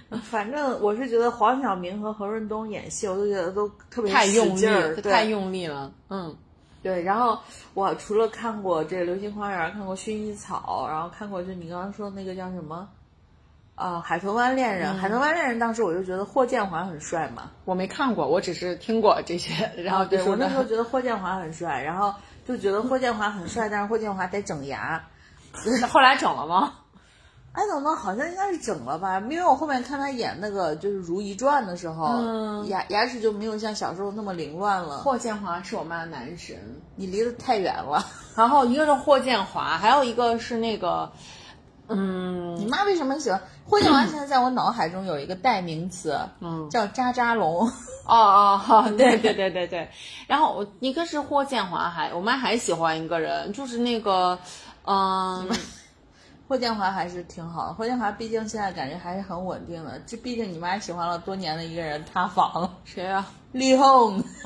*laughs* 反正我是觉得黄晓明和何润东演戏，我都觉得都特别太用力，太用力了，嗯。对，然后我除了看过这《流星花园》，看过《薰衣草》，然后看过就你刚刚说那个叫什么，啊，《海豚湾恋人》。《海豚湾恋人》当时我就觉得霍建华很帅嘛。我没看过，我只是听过这些。然后对我那时候觉得霍建华很帅，然后就觉得霍建华很帅，但是霍建华得整牙。*laughs* 后来整了吗？哎，怎么好像应该是整了吧？因为我后面看他演那个就是《如懿传》的时候，牙牙齿就没有像小时候那么凌乱了。霍建华是我妈的男神，你离得太远了。*laughs* 然后一个是霍建华，还有一个是那个，嗯，你妈为什么喜欢霍建华？现在在我脑海中有一个代名词，嗯，叫渣渣龙。哦哦，好对对对对对。然后我一个是霍建华，还我妈还喜欢一个人，就是那个，嗯。霍建华还是挺好的，霍建华毕竟现在感觉还是很稳定的。这毕竟你妈喜欢了多年的一个人塌房了，谁啊？李红，*laughs*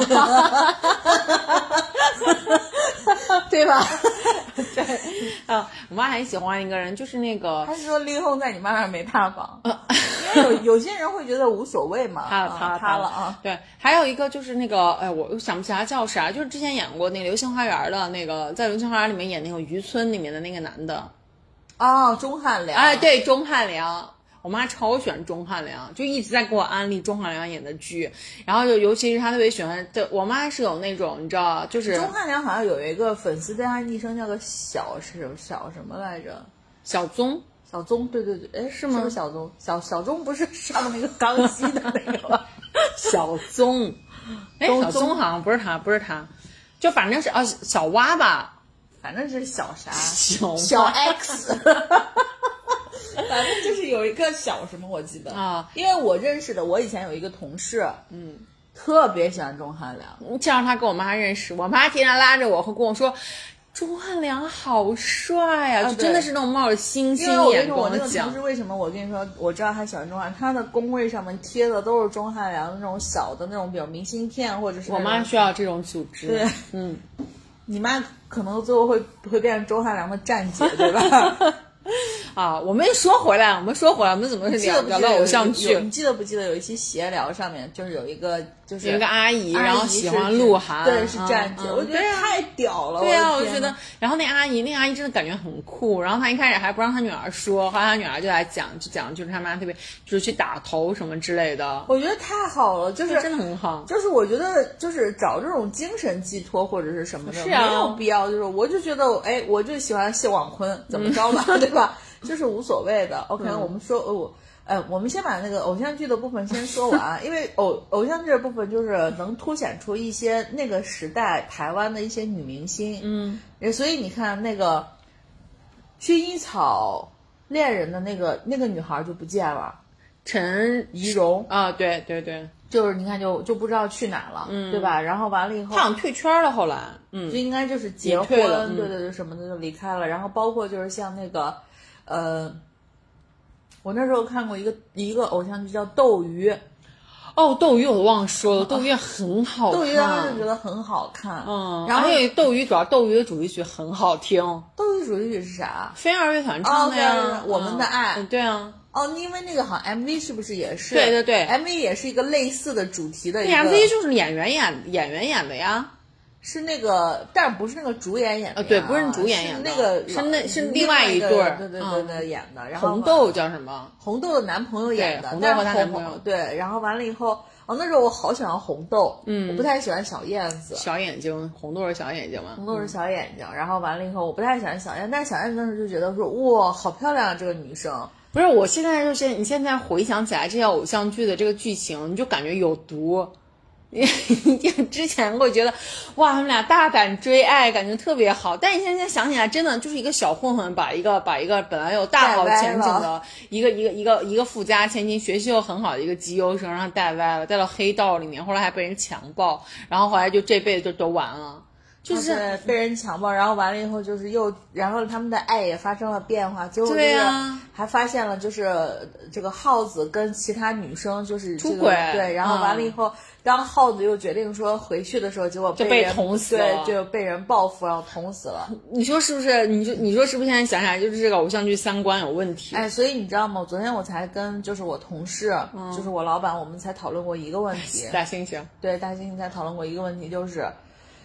对吧？对，啊，我妈还喜欢一个人，就是那个，还是说李红在你妈那儿没塌房？因为有有些人会觉得无所谓嘛，*laughs* 塌塌塌了啊。对，还有一个就是那个，哎，我想不起来叫啥，就是之前演过那个《流星花园》的那个，在《流星花园》里面演那个渔村里面的那个男的。哦，钟汉良，哎，对，钟汉良，我妈超喜欢钟汉良，就一直在给我安利钟汉良演的剧，然后就尤其是她特别喜欢，对我妈是有那种，你知道，就是钟汉良好像有一个粉丝对他昵称叫做小是小什么来着？小宗，小宗，对对对，哎，是吗？是小宗，小小宗不是 *laughs* 上那个刚西的那个 *laughs* 小宗，哎，小宗好像不是他，不是他，就反正是啊，小蛙吧。反正是小啥小小 X，*laughs* 反正就是有一个小什么，我记得啊，因为我认识的，我以前有一个同事，嗯，特别喜欢钟汉良，介绍他跟我妈认识，我妈天天拉着我和跟我说，钟汉良好帅啊，就真的是那种冒着星星眼光讲。我那个同事为什么我跟你说，我知道他喜欢钟汉，他的工位上面贴的都是钟汉良那种小的那种，比如明信片或者是。我妈需要这种组织，对，嗯。你妈可能最后会会变成周汉良的站姐，对吧？*laughs* 啊，我们说回来，我们说回来，我们怎么聊聊到偶像剧？你记得不记得有一期闲聊上面就是有一个就是有一个阿姨，然后喜欢鹿晗，对，是站姐，我觉得太屌了。对啊，我觉得，然后那阿姨，那阿姨真的感觉很酷。然后她一开始还不让她女儿说，后来她女儿就来讲，就讲就是她妈特别就是去打头什么之类的。我觉得太好了，就是真的很好。就是我觉得就是找这种精神寄托或者是什么的，没有必要。就是我就觉得，哎，我就喜欢谢广坤，怎么着吧，*laughs* 对吧？就是无所谓的，OK，我们说，我，呃，我们先把那个偶像剧的部分先说完，因为偶偶像剧的部分就是能凸显出一些那个时代台湾的一些女明星，嗯，所以你看那个薰衣草恋人的那个那个女孩就不见了，陈怡蓉啊，对对对，就是你看就就不知道去哪了，嗯，对吧？然后完了以后，好像退圈了，后来，嗯，就应该就是结婚，对对对，什么的就离开了，然后包括就是像那个。呃，我那时候看过一个一个偶像剧叫《斗鱼》，哦，《斗鱼》我都忘说了，《斗鱼》很好看，*laughs*《斗鱼》当时觉得很好看，嗯，然后《斗鱼》主要《斗鱼》的主题曲很好听，《斗鱼》主题曲是啥？飞儿乐团唱的呀，《我们的爱》，对啊，哦，因为那个好像 MV 是不是也是？对对对，MV 也是一个类似的主题的一个。MV 就是演员演演员演的呀。是那个，但不是那个主演演的、呃，对，不是主演演的，那个是那是另外一对儿，对对对对演的。然后红豆叫什么？红豆的男朋友演的，红豆和他男朋友。对，然后完了以后，哦，那时候我好喜欢红豆，嗯，我不太喜欢小燕子。小眼睛，红豆是小眼睛吗？红豆是小眼睛，然后完了以后，我不太喜欢小燕，但是小燕子那时候就觉得说，哇，好漂亮啊，这个女生。不是，我现在就是你现在回想起来这些偶像剧的这个剧情，你就感觉有毒。*laughs* 之前会觉得，哇，他们俩大胆追爱，感觉特别好。但你现在想起来，真的就是一个小混混，把一个把一个本来有大好前景的一个一个一个一个富家千金，学习又很好的一个绩优生，让他带歪了，带到黑道里面，后来还被人强暴，然后后来就这辈子就都完了。就是被人强暴，然后完了以后就是又，然后他们的爱也发生了变化，结果就是还发现了就是这个耗子跟其他女生就是出轨，对，然后完了以后，当耗子又决定说回去的时候，结果就被捅死了，对，就被人报复然后捅死了。你说是不是？你说你说是不是？现在想想就是这个偶像剧三观有问题。哎，所以你知道吗？昨天我才跟就是我同事，嗯、就是我老板，我们才讨论过一个问题。大猩猩，对，大猩猩才讨论过一个问题，就是。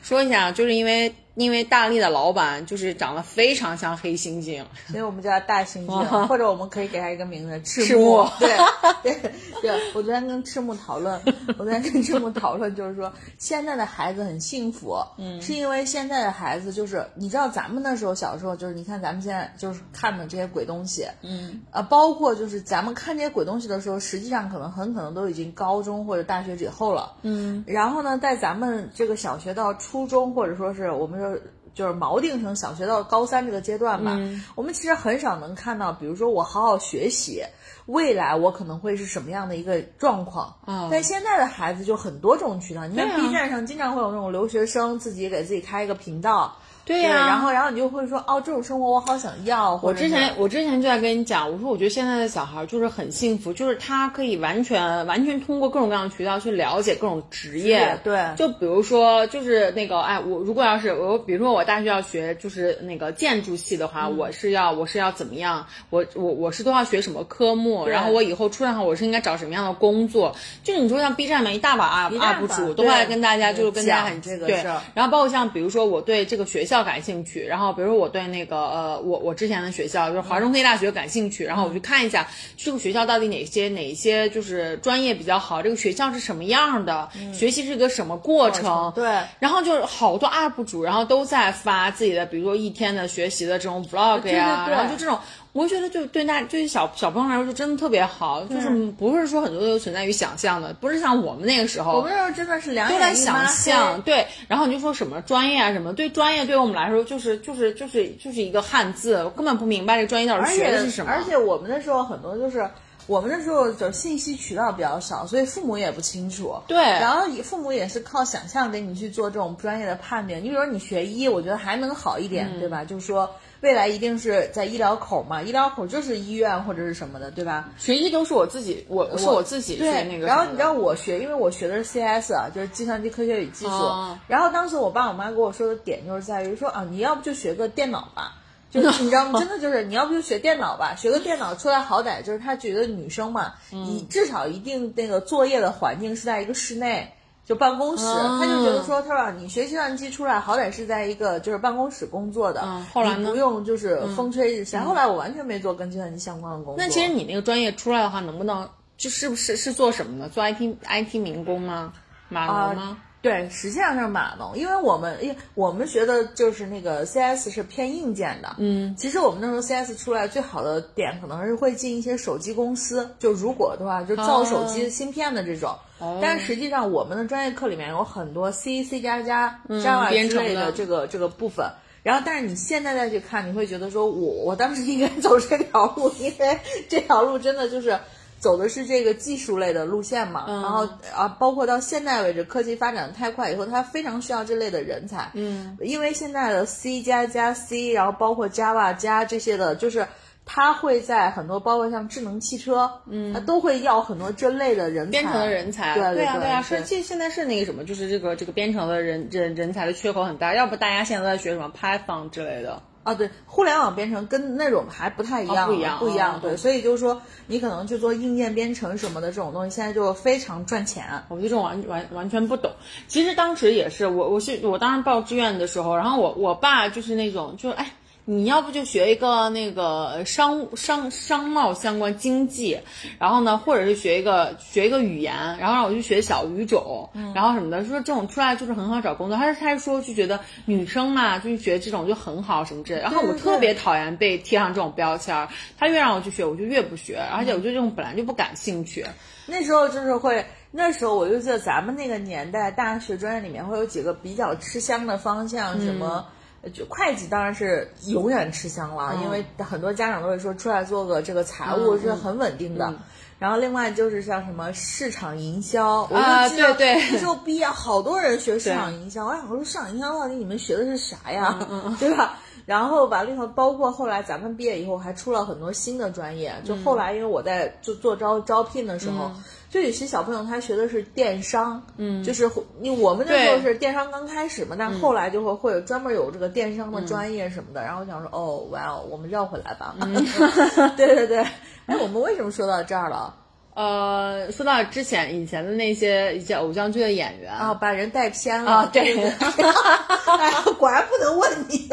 说一下，就是因为因为大力的老板就是长得非常像黑猩猩，所以我们叫他大猩猩，*laughs* 或者我们可以给他一个名字赤木。对对对，我昨天跟赤木讨论，我昨天跟赤木讨论，就是说现在的孩子很幸福，嗯，是因为现在的孩子就是你知道咱们那时候小时候就是你看咱们现在就是看的这些鬼东西，嗯，啊，包括就是咱们看这些鬼东西的时候，实际上可能很可能都已经高中或者大学以后了，嗯，然后呢，在咱们这个小学到。初中或者说是我们说就是锚定成小学到高三这个阶段吧，嗯、我们其实很少能看到，比如说我好好学习，未来我可能会是什么样的一个状况。嗯、但现在的孩子就很多种渠道，你看啊 B 站上经常会有那种留学生自己给自己开一个频道。对呀、啊，然后然后你就会说哦，这种生活我好想要。我之前我之前就在跟你讲，我说我觉得现在的小孩就是很幸福，就是他可以完全完全通过各种各样的渠道去了解各种职业。对，就比如说就是那个哎，我如果要是我，比如说我大学要学就是那个建筑系的话，嗯、我是要我是要怎么样？我我我是都要学什么科目？然后我以后出来后我是应该找什么样的工作？就是你说像 B 站上一大把 UP UP 主都会来跟大家就是跟大家很这个对，然后包括像比如说我对这个学校感兴趣。然后，比如说我对那个呃，我我之前的学校就是华中科技大学感兴趣，然后我去看一下这个学校到底哪些哪些就是专业比较好，这个学校是什么样的，学习是一个什么过程。对。然后就是好多 UP 主，然后都在发自己的，比如说一天的学习的这种 vlog 呀，然后就这种。我觉得就对那对于小小朋友来说就真的特别好，就是不是说很多都存在于想象的，不是像我们那个时候，我们那时候真的是两都在想象，对。然后你就说什么专业啊什么，对专业对我们来说就是就是就是就是一个汉字，根本不明白这个专业到底学的是什么。而且我们那时候很多就是。我们那时候就信息渠道比较少，所以父母也不清楚。对，然后父母也是靠想象给你去做这种专业的判定。你比如说你学医，我觉得还能好一点，嗯、对吧？就是说未来一定是在医疗口嘛，医疗口就是医院或者是什么的，对吧？学医都是我自己，我是我自己学那个。然后你知道我学，因为我学的是 CS 啊，就是计算机科学与技术。哦、然后当时我爸我妈跟我说的点就是在于说啊，你要不就学个电脑吧。就是 *laughs* 你知道吗？真的就是你要不就学电脑吧，学个电脑出来好歹就是他觉得女生嘛，你至少一定那个作业的环境是在一个室内，就办公室，他就觉得说，他说你学计算机出来好歹是在一个就是办公室工作的，后来你不用就是风吹日晒。后来我完全没做跟计算机相关的工作。那其实你那个专业出来的话，能不能就是不是是做什么呢？做 IT IT 民工吗？码农吗？对，实际上是码农，因为我们因为我们学的就是那个 CS 是偏硬件的，嗯，其实我们那时候 CS 出来最好的点可能是会进一些手机公司，就如果的话就造手机芯片的这种，哦、但实际上我们的专业课里面有很多 C、C 加加、嗯 Java 之类的这个这个部分。然后，但是你现在再去看，你会觉得说我我当时应该 *laughs* 走这条路，因为这条路真的就是。走的是这个技术类的路线嘛，嗯、然后啊，包括到现在为止，科技发展的太快以后，它非常需要这类的人才。嗯，因为现在的 C 加加 C，然后包括 Java 加这些的，就是它会在很多，包括像智能汽车，嗯，它都会要很多这类的人才，编程的人才。对对啊，对啊，是现现在是那个什么，就是这个这个编程的人人人才的缺口很大，要不大家现在都在学什么 Python 之类的。啊，对，互联网编程跟那种还不太一样，不一样，不一样。哦对，所以就是说，你可能去做硬件编程什么的这种东西，现在就非常赚钱。我对这种完完完全不懂。其实当时也是，我我是我当时报志愿的时候，然后我我爸就是那种，就是哎。你要不就学一个那个商商商贸相关经济，然后呢，或者是学一个学一个语言，然后让我去学小语种，然后什么的，说这种出来就是很好找工作。他是他是说就觉得女生嘛，就是学这种就很好什么之类的。然后我特别讨厌被贴上这种标签儿，他越让我去学，我就越不学，而且我对这种本来就不感兴趣。那时候就是会，那时候我就记得咱们那个年代，大学专业里面会有几个比较吃香的方向，什么。就会计当然是永远吃香了，因为很多家长都会说出来做个这个财务是很稳定的。然后另外就是像什么市场营销，我啊就记得对对。那时候毕业好多人学市场营销，我想说市场营销到底你们学的是啥呀，对吧？然后完了以后，包括后来咱们毕业以后还出了很多新的专业，就后来因为我在就做招招聘的时候。就有些小朋友他学的是电商，嗯，就是因为我们那时候是电商刚开始嘛，但后来就会会有专门有这个电商的专业什么的。然后我想说，哦，哇哦，我们绕回来吧。*laughs* 对对对，哎，我们为什么说到这儿了？呃，说到之前以前的那些一些偶像剧的演员啊，把人带偏了。啊，对，哎，*laughs* 果然不能问你。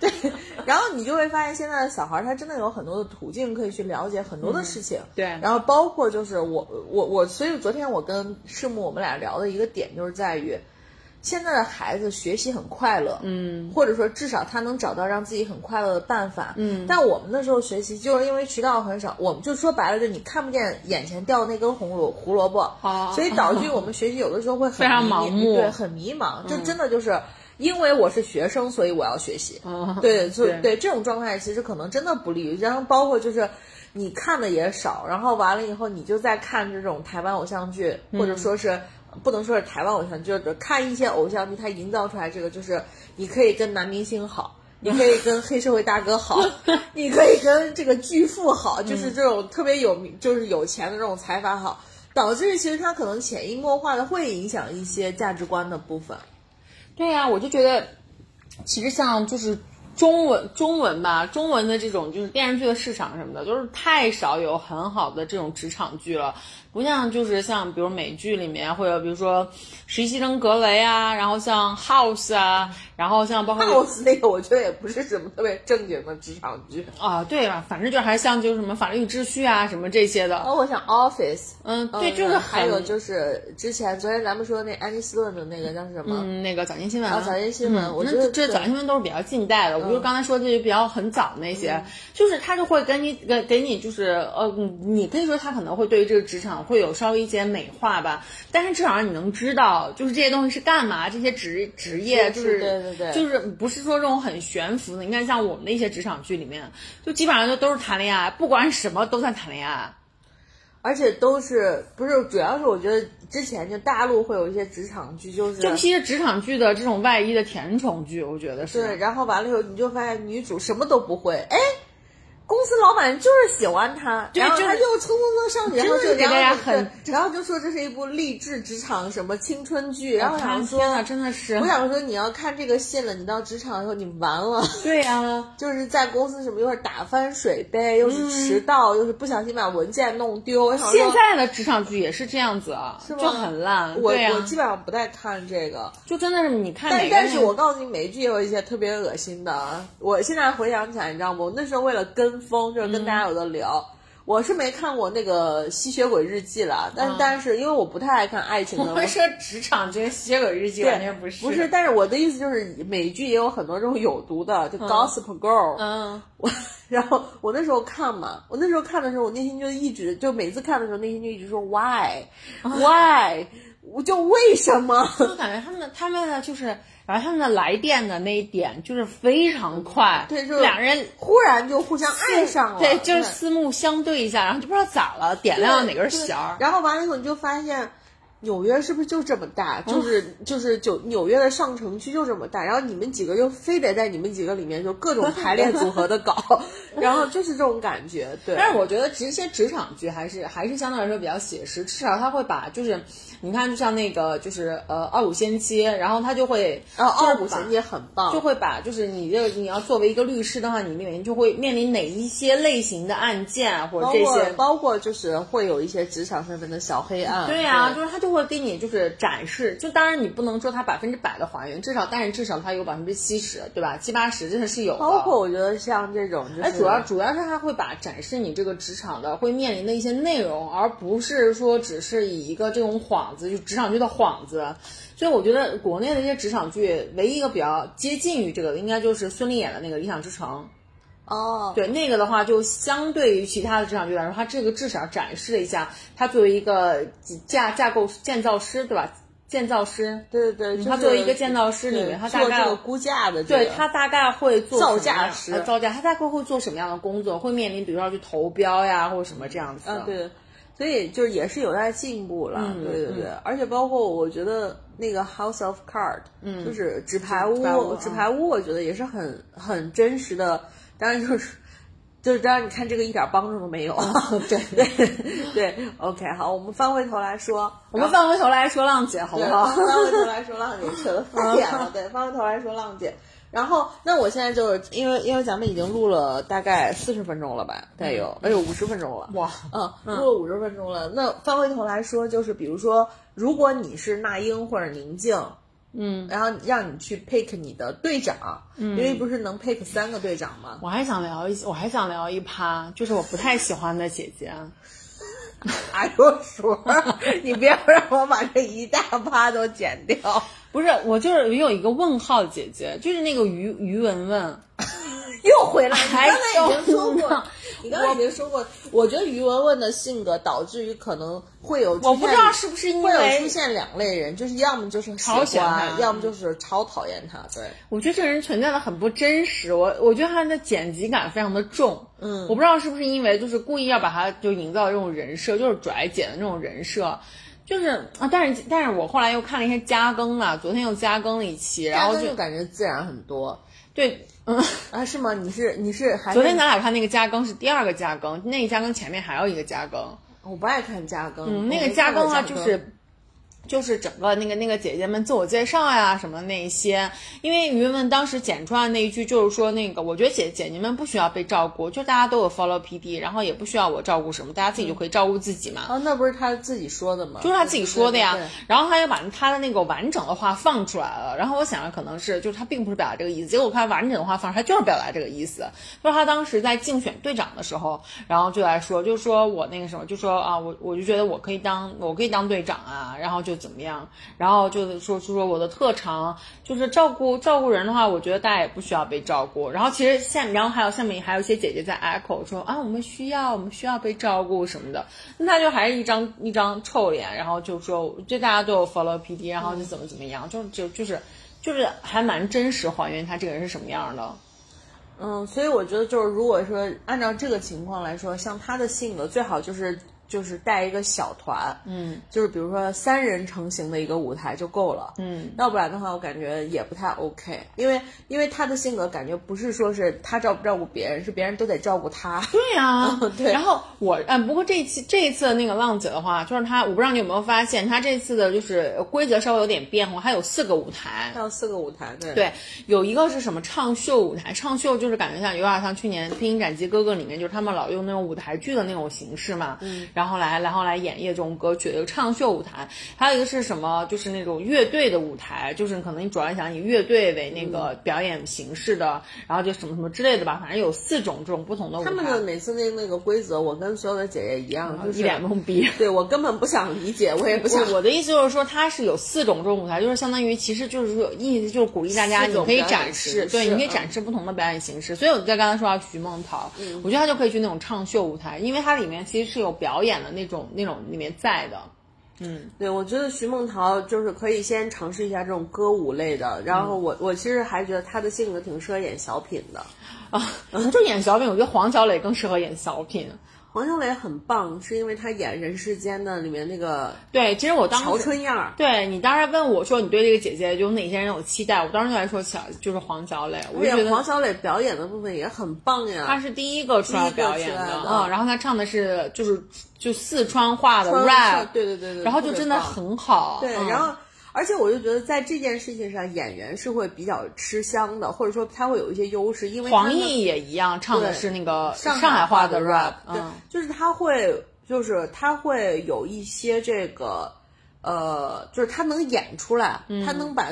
对，然后你就会发现，现在的小孩他真的有很多的途径可以去了解很多的事情。对，然后包括就是我我我，所以昨天我跟世木我们俩聊的一个点就是在于。现在的孩子学习很快乐，嗯，或者说至少他能找到让自己很快乐的办法，嗯。但我们那时候学习就是因为渠道很少，我们就说白了，就你看不见眼前掉的那根红萝胡萝卜，所以导致我们学习有的时候会很非常盲目，对，很迷茫，就真的就是因为我是学生，所以我要学习，嗯、对，所以对。这种状态其实可能真的不利于。然后包括就是你看的也少，然后完了以后你就在看这种台湾偶像剧，或者说是。不能说是台湾偶像，就是看一些偶像剧，它营造出来这个就是你可以跟男明星好，你可以跟黑社会大哥好，*laughs* 你可以跟这个巨富好，就是这种特别有名，就是有钱的这种财阀好，导致其实他可能潜移默化的会影响一些价值观的部分。对呀、啊，我就觉得，其实像就是。中文中文吧，中文的这种就是电视剧的市场什么的，就是太少有很好的这种职场剧了，不像就是像比如美剧里面会有，比如说《实习生格雷》啊，然后像 House 啊，然后像包括 House 那个，我觉得也不是什么特别正经的职场剧啊，对吧？反正就还像就是什么法律秩序啊什么这些的。哦，我想 Office，嗯，对，就是还有就是之前昨天咱们说那安妮斯顿的那个叫什么？嗯，那个早间新闻啊，早间新闻，嗯、我觉得这早间新闻都是比较近代的。我就刚才说这些比较很早那些，嗯、就是他就会给你给给你就是呃，你可以说他可能会对于这个职场会有稍微一些美化吧，但是至少你能知道，就是这些东西是干嘛，这些职职业就是对对对，就是不是说这种很悬浮的。你看像我们的一些职场剧里面，就基本上就都是谈恋爱，不管什么都算谈恋爱。而且都是不是，主要是我觉得之前就大陆会有一些职场剧，就是就一些职场剧的这种外衣的甜宠剧，我觉得是。对，然后完了以后你就发现女主什么都不会，哎，公司老板就是喜欢他，然后他就蹭蹭蹭上去，然后就给大家很，然后就说这是一部励志职场什么青春剧，然后想说天呐，真的是，我想说你要看这个信了，你到职场以后你完了。对呀、啊，*laughs* 就是在公司什么又是打翻水杯，又是迟到，嗯、又是不小心把文件弄丢。现在的职场剧也是这样子，是就很烂。我、啊、我基本上不太看这个，就真的是你看但但是我告诉你，美剧也有一些特别恶心的。我现在回想起来，你知道吗？我那时候为了跟风，就是跟大家有的聊。嗯我是没看过那个《吸血鬼日记》了，但、嗯、但是因为我不太爱看爱情的。我们说职场这个《吸血鬼日记》完全不是。不是，但是我的意思就是，美剧也有很多这种有毒的，就 Gossip Girl。嗯。我然后我那时候看嘛，我那时候看的时候，我内心就一直就每次看的时候，内心就一直说 Why Why，我就为什么？就感觉他们他们就是。然后他们的来电的那一点就是非常快，对，就两人忽然就互相爱上了，对，就是四目相对一下，然后就不知道咋了，点亮了哪根弦儿。然后完了以后，你就发现，纽约是不是就这么大？就是就是就纽约的上城区就这么大，然后你们几个又非得在你们几个里面就各种 *laughs* 排列组合的搞，然后就是这种感觉。对，但是我觉得这些职场剧还是还是相对来说比较写实，至少他会把就是你看，就像那个就是呃二五仙妻，然后他就会二五衔接很棒，就会把就是你这个你要作为一个律师的话，你里面就会面临哪一些类型的案件啊或者这些。包括就是会有一些职场上面的小黑暗。对呀、就是他就会给你就是展示，就当然你不能说他百分之百的还原，至少但是至少他有百分之七十，对吧？七八十真的是有的。包括我觉得像这种就是，哎，主要主要是他会把展示你这个职场的会面临的一些内容，而不是说只是以一个这种幌子，就职场剧的幌子。所以我觉得国内的一些职场剧，唯一一个比较接近于这个的，应该就是孙俪演的那个《理想之城》。哦，对那个的话，就相对于其他的职场剧来说，它这个至少展示了一下，它作为一个架架构建造师，对吧？建造师，对对对，他作为一个建造师里面，对他大概做这个估价的这个，对他大概会做造价师呃造价，他大概会做什么样的工作？会面临比如说要去投标呀，或者什么这样子的。啊，对，所以就是也是有待进步了，嗯对对对，而且包括我觉得那个 House of Card，嗯，就是纸牌屋纸牌屋，我觉得也是很很真实的，当然就是。就是当然，你看这个一点帮助都没有。对 *laughs* 对对，OK，好，我们翻回头来说，我们翻回头来说浪姐，好不，好？翻回头来说浪姐扯得太 *laughs* 远了。对，翻回头来说浪姐。然后，那我现在就是因为因为咱们已经录了大概四十分钟了吧，大概有，哎呦五十分钟了。哇，嗯，录了五十分钟了。那翻回头来说，就是比如说，如果你是那英或者宁静，嗯，然后让你去 pick 你的队长，因为不是能 pick 三个队长吗？我还想聊一，我还想聊一趴，就是我不太喜欢的姐姐。*laughs* 哎呦，叔儿，你不要让我把这一大趴都剪掉。不是，我就是有一个问号姐姐，就是那个于于文文，*laughs* 又回来，你还刚才已经说过，*laughs* 你刚才已经说过，我觉得于文文的性格导致于可能会有，我不知道是不是因会有为出现两类人，就是要么就是喜超喜欢欢，他要么就是超讨厌他。对，我觉得这个人存在的很不真实，我我觉得他的剪辑感非常的重，嗯，我不知道是不是因为就是故意要把他就营造这种人设，就是拽姐的那种人设，就是啊，但是但是我后来又看了一些加更啊，昨天又加更了一期，然后就就感觉自然很多对，嗯，啊？是吗？你是你是 *laughs* 还昨天咱俩看那个加更是第二个加更，那个加更前面还有一个加更，我不爱看加更，嗯，那个加更啊，加就是就是整个那个那个姐姐们自我介绍呀什么的那一些，因为于文当时剪出来那一句就是说那个，我觉得姐姐你们不需要被照顾，就大家都有 follow PD，然后也不需要我照顾什么，大家自己就可以照顾自己嘛。哦，那不是他自己说的吗？就是他自己说的呀对对对，然后他又把他的那个完整的话放出来了，然后我想着可能是就是他并不是表达这个意思，结果我看完整的话放出来，他就是表达这个意思，就是他当时在竞选队长的时候，然后就来说，就说我那个什么，就说啊，我我就觉得我可以当我可以当队长啊，然后就怎么样，然后就是说说说我的特长就是照顾照顾人的话，我觉得大家也不需要被照顾，然后其实下然后还有下面还有一些姐姐在 echo 说啊，我们需要我们需要被照顾什么的，那他就还是一张一张臭脸，然后就说就大家都有 follow PD，然后就怎么怎么样，就就就是就是还蛮真实还原他这个人是什么样的。嗯，所以我觉得就是，如果说按照这个情况来说，像他的性格，最好就是就是带一个小团，嗯，就是比如说三人成型的一个舞台就够了，嗯，要不然的话，我感觉也不太 OK，因为因为他的性格感觉不是说是他照不照顾别人，是别人都得照顾他，对呀、*laughs* 对。然后我嗯，不过这一期这一次的那个浪姐的话，就是他，我不知道你有没有发现，他这次的就是规则稍微有点变化，他有四个舞台。他。有四个舞台，对。对，有一个是什么唱秀舞台，唱秀就是感觉像有点像去年《披荆斩棘哥哥》里面，就是他们老用那种舞台剧的那种形式嘛，嗯，然后来然后来演绎这种歌曲的一个唱秀舞台。还有一个是什么，就是那种乐队的舞台，就是可能你主要想以乐队为那个表演形式的，然后就什么什么之类的吧，反正有四种这种不同的舞台。他们的每次那那个规则，我跟所有的姐姐一样，就是一脸懵逼。*laughs* 对我根本不想理解，我也不想我我的意思就是说，它是有四种这种舞台，就是相当于其实就是说意思就是鼓励大家，你可以展示，对，你可以嗯展示不同的表演形式。所以我在刚才说到徐梦桃，我觉得她就可以去那种唱秀舞台，因为它里面其实是有表演的那种那种里面在的。嗯对，我觉得徐梦桃就是可以先尝试一下这种歌舞类的，然后我我其实还觉得她的性格挺适合演小品的。啊，*laughs* 就演小品，我觉得黄小磊更适合演小品。黄小磊很棒，是因为他演《人世间》的里面那个对，其实我当乔时春燕儿。对你当时问我说你对这个姐姐有哪些人有期待，我当时就来说小就是黄小磊，我觉得黄小磊表演的部分也很棒呀，她是第一个出来表演的嗯，然后她唱的是就是就四川话的 rap，对对对对，然后就真的很好，对，嗯。然后而且我就觉得在这件事情上，演员是会比较吃香的，或者说他会有一些优势，因为黄奕也一样唱的是那个上海话的 rap，对嗯，，就是他会，就是他会有一些这个，呃，就是他能演出来，他能把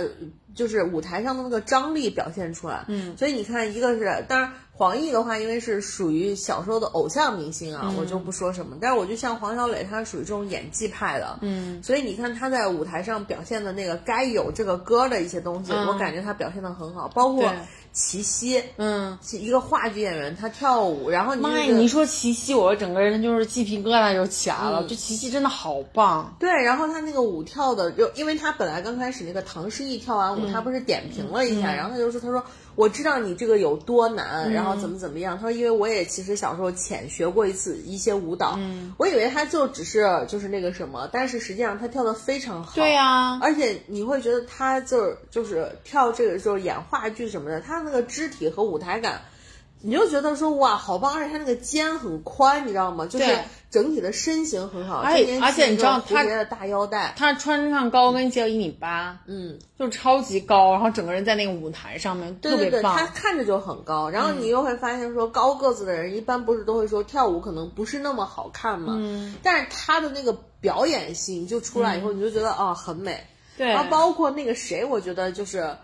就是舞台上的那个张力表现出来，嗯，所以你看，一个是当然黄奕的话，因为是属于小时候的偶像明星啊，我就不说什么，但是我就像黄小磊，他属于这种演技派的，嗯，所以你看他在舞台上表现的那个该有这个歌的一些东西，我感觉他表现的很好，包括对。齐溪，嗯。一个话剧演员，他跳舞，然后妈呀！你一说齐溪，我整个人就是鸡皮疙瘩就起来了。嗯。就齐溪真的好棒，对，然后他那个舞跳的，就因为他本来刚开始那个唐诗逸跳完舞，他不是点评了一下，然后他就说，他说我知道你这个有多难，然后怎么怎么样。他说，因为我也其实小时候浅学过一次一些舞蹈，我以为他就只是就是那个什么，但是实际上他跳的非常好。对呀、而且你会觉得他就是就是跳这个时候演话剧什么的，他那个肢体和舞台感，你就觉得说哇好棒，而且他那个肩很宽，你知道吗？就是整体的身形很好，而且而且你知道他的大腰带，他穿上高跟鞋有一米八，嗯，就超级高，然后整个人在那个舞台上面对对对，特别棒。他看着就很高，然后你又会发现说高个子的人一般不是都会说跳舞可能不是那么好看嘛，嗯，但是他的那个表演性就出来以后，你就觉得啊、很美，对，然后包括那个谁，我觉得就是，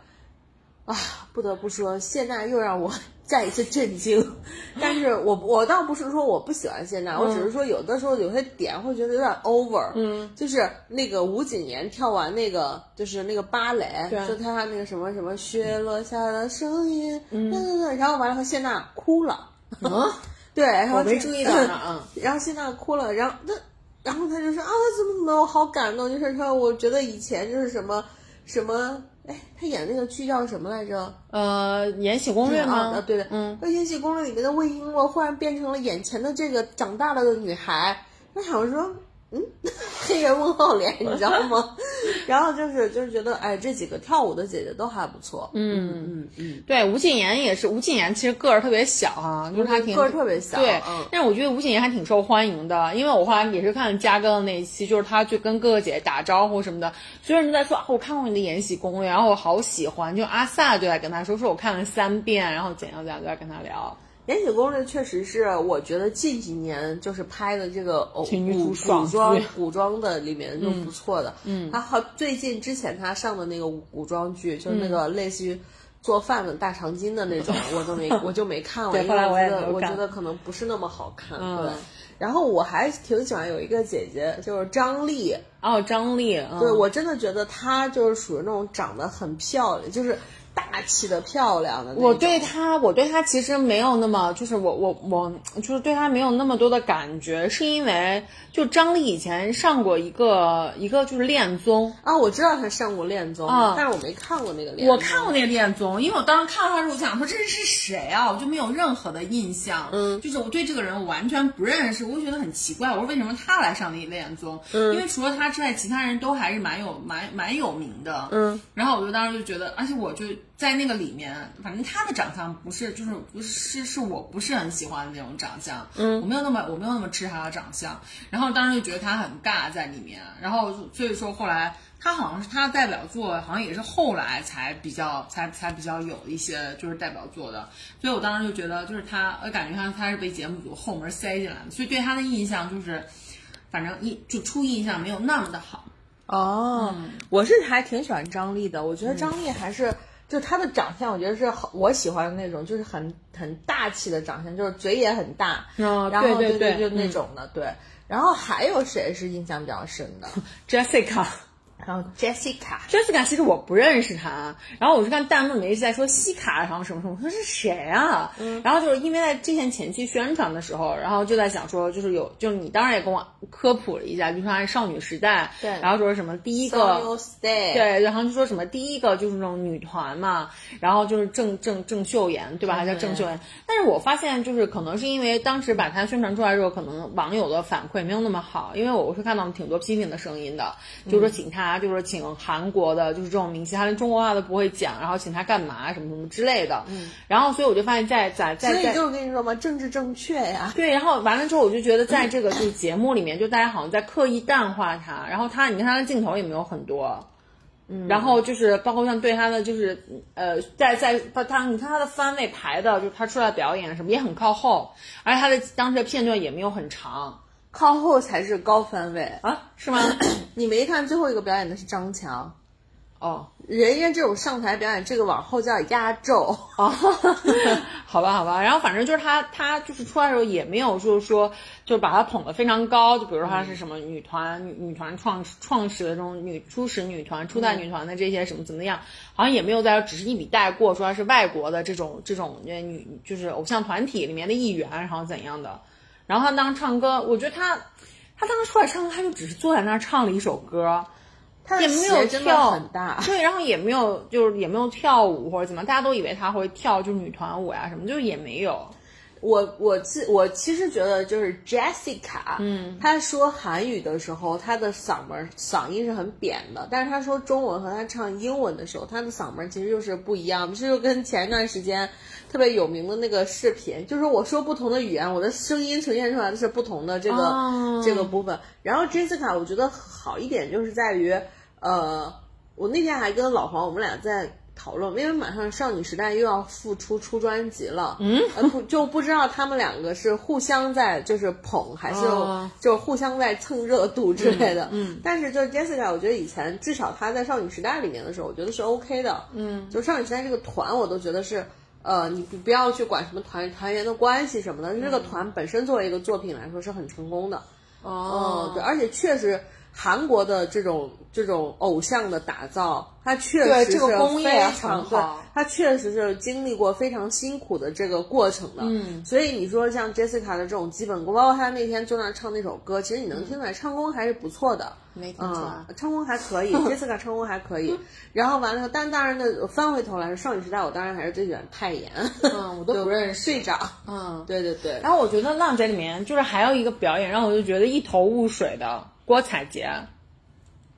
啊，不得不说，谢娜又让我 *laughs* 再一次震惊。但是我我倒不是说我不喜欢谢娜，我只是说有的时候有些点会觉得有点 over。嗯，就是那个吴谨言跳完那个就是那个芭蕾，对就她那个什么什么雪落下的声音，嗯，对对对，然后完了后谢娜哭了。嗯，*laughs* 对，然后我没注意到呢，*laughs* 嗯。然后谢娜哭了，然后那，然后他就说啊，怎么怎么，我好感动，就是说，我觉得以前就是什么什么，哎，他演那个剧叫什么来着？呃，《延禧攻略》啊吗？啊，对的，嗯，《延禧攻略》里面的魏璎珞忽然变成了眼前的这个长大了的女孩，那想说。嗯，*laughs* 黑人问号脸，*laughs* 你知道吗？*laughs* 然后就是就是觉得，哎，这几个跳舞的姐姐都还不错。嗯嗯嗯，对，吴谨言也是，吴谨言其实个儿特别小啊、就是她挺个儿特别小。对，嗯，但是我觉得吴谨言还挺受欢迎的，因为我后来也是看了嘉哥的那一期，就是她去跟哥哥姐姐打招呼什么的，所有人都在说啊，我看过你的《延禧攻略》，然后我好喜欢，就阿萨就在跟他说，说我看了三遍，然后怎样怎样，就在跟他聊。《延禧攻略》确实是我觉得近几年就是拍的这个偶古古装古装的里面就不错的。嗯，他好最近之前他上的那个古装剧，就是那个类似于做饭的大长今的那种，我都没 *laughs* 我就没看了，因后来我也觉得我觉得可能不是那么好看。嗯对，然后我还挺喜欢有一个姐姐，就是张丽。哦，张丽，嗯、对我真的觉得她就是属于那种长得很漂亮，就是大气的漂亮的。我对他，我对他其实没有那么，就是我我我就是对他没有那么多的感觉，是因为就张丽以前上过一个一个就是恋综，啊，我知道他上过恋综，啊但是我没看过那个恋综。我看过那个恋综，因为我当时看到他的时候，我想说这是谁啊？我就没有任何的印象，嗯，就是我对这个人我完全不认识，我就觉得很奇怪，我说为什么他来上那个恋综？嗯，因为除了他之外，其他人都还是蛮有蛮蛮有名的，嗯，然后我就当时就觉得，而且我就在那个里面，反正他的长相不是就是不是是我不是很喜欢的那种长相，嗯，我没有那么我没有那么吃他的长相，然后当时就觉得他很尬在里面，然后所以说后来。他好像是他的代表作，好像也是后来才比较才才比较有一些就是代表作的，所以我当时就觉得就是他，我感觉他他是被节目组后门塞进来的，所以对他的印象就是，反正印就初印象没有那么的好。哦，我是还挺喜欢张丽的，我觉得张丽还是。就他的长相，我觉得是好我喜欢的那种，就是很很大气的长相，就是嘴也很大，嗯然后对对对对就那种的，对。然后还有谁是印象比较深的？*laughs* Jessica，然后 Jessica，Jessica 其实我不认识她，然后我就看弹幕里面一直在说西卡，然后什么什么，我说是谁啊？然后就是因为在之前前期宣传的时候，然后就在想说，就是有，就是你当然也跟我科普了一下，就说它是少女时代，对然后说什么第一个对，然后就说什么第一个就是那种女团嘛，然后就是郑郑郑秀妍，对吧？还叫郑秀妍。但是我发现就是可能是因为当时把它宣传出来之后，可能网友的反馈没有那么好，因为我是看到挺多批评的声音的，就是说请他，就是请韩国的，就是这种明星，他连中国话都不会讲，然后请他干嘛什么什么之类的。嗯，然后所以我就发现在在在在所以就是跟你说嘛，政治正确呀。对，然后完了之后，我就觉得在这个就是节目里面，就大家好像在刻意淡化他，然后他，你看他的镜头也没有很多，嗯，然后就是包括像对他的就是呃，在在他你看他的番位排的，就是他出来表演什么也很靠后，而且他的当时的片段也没有很长靠后才是高分位，啊，是吗？*clears throat* 你没看最后一个表演的是张强，哦人家这种上台表演，这个往后叫压轴。哦，*laughs* 好吧好吧，然后反正就是他他就是出来的时候也没有就是说就是把他捧得非常高，就比如说他是什么女团女女团创创始的这种女初始女团初代女团的这些什么怎么样，好像也没有在只是一笔带过，说他是外国的这种这种呃女就是偶像团体里面的一员，然后怎样的，然后他当时唱歌，我觉得他他当时出来唱歌，他就只是坐在那儿唱了一首歌。他的也没有跳很大，对，然后也没有就是也没有跳舞或者怎么，大家都以为他会跳就是女团舞呀、什么，就是也没有。我我其我其实觉得就是 Jessica，嗯，她说韩语的时候，她的嗓门嗓音是很扁的，但是她说中文和她唱英文的时候，她的嗓门其实就是不一样，这就跟前一段时间特别有名的那个视频，就是我说不同的语言，我的声音呈现出来的是不同的这个、哦这个部分。然后 Jessica 我觉得好一点就是在于，呃，我那天还跟老黄我们俩在。讨论，因为马上少女时代又要复出出专辑了，嗯，呃不就不知道他们两个是互相在就是捧，还是哦就互相在蹭热度之类的，嗯，但是就是 Jessica，我觉得以前至少她在少女时代里面的时候，我觉得是 OK 的，嗯，就少女时代这个团，我都觉得是。呃，你不不要去管什么团团员的关系什么的，这个团本身作为一个作品来说是很成功的。哦嗯，对，而且确实韩国的这种这种偶像的打造，它确实是这个工业非很常好对，它确实是经历过非常辛苦的这个过程的。嗯，所以你说像 Jessica 的这种基本功，包括他那天坐那儿唱那首歌，其实你能听出来唱功还是不错的。没听出来嗯，唱功还可以，*laughs* Jessica 唱功还可以。然后完了但当然的，翻回头来说，少女时代我当然还是最喜欢泰妍，嗯，我都不认识。队长。嗯，对对对，然后我觉得浪姐里面就是还有一个表演让我就觉得一头雾水的郭采洁，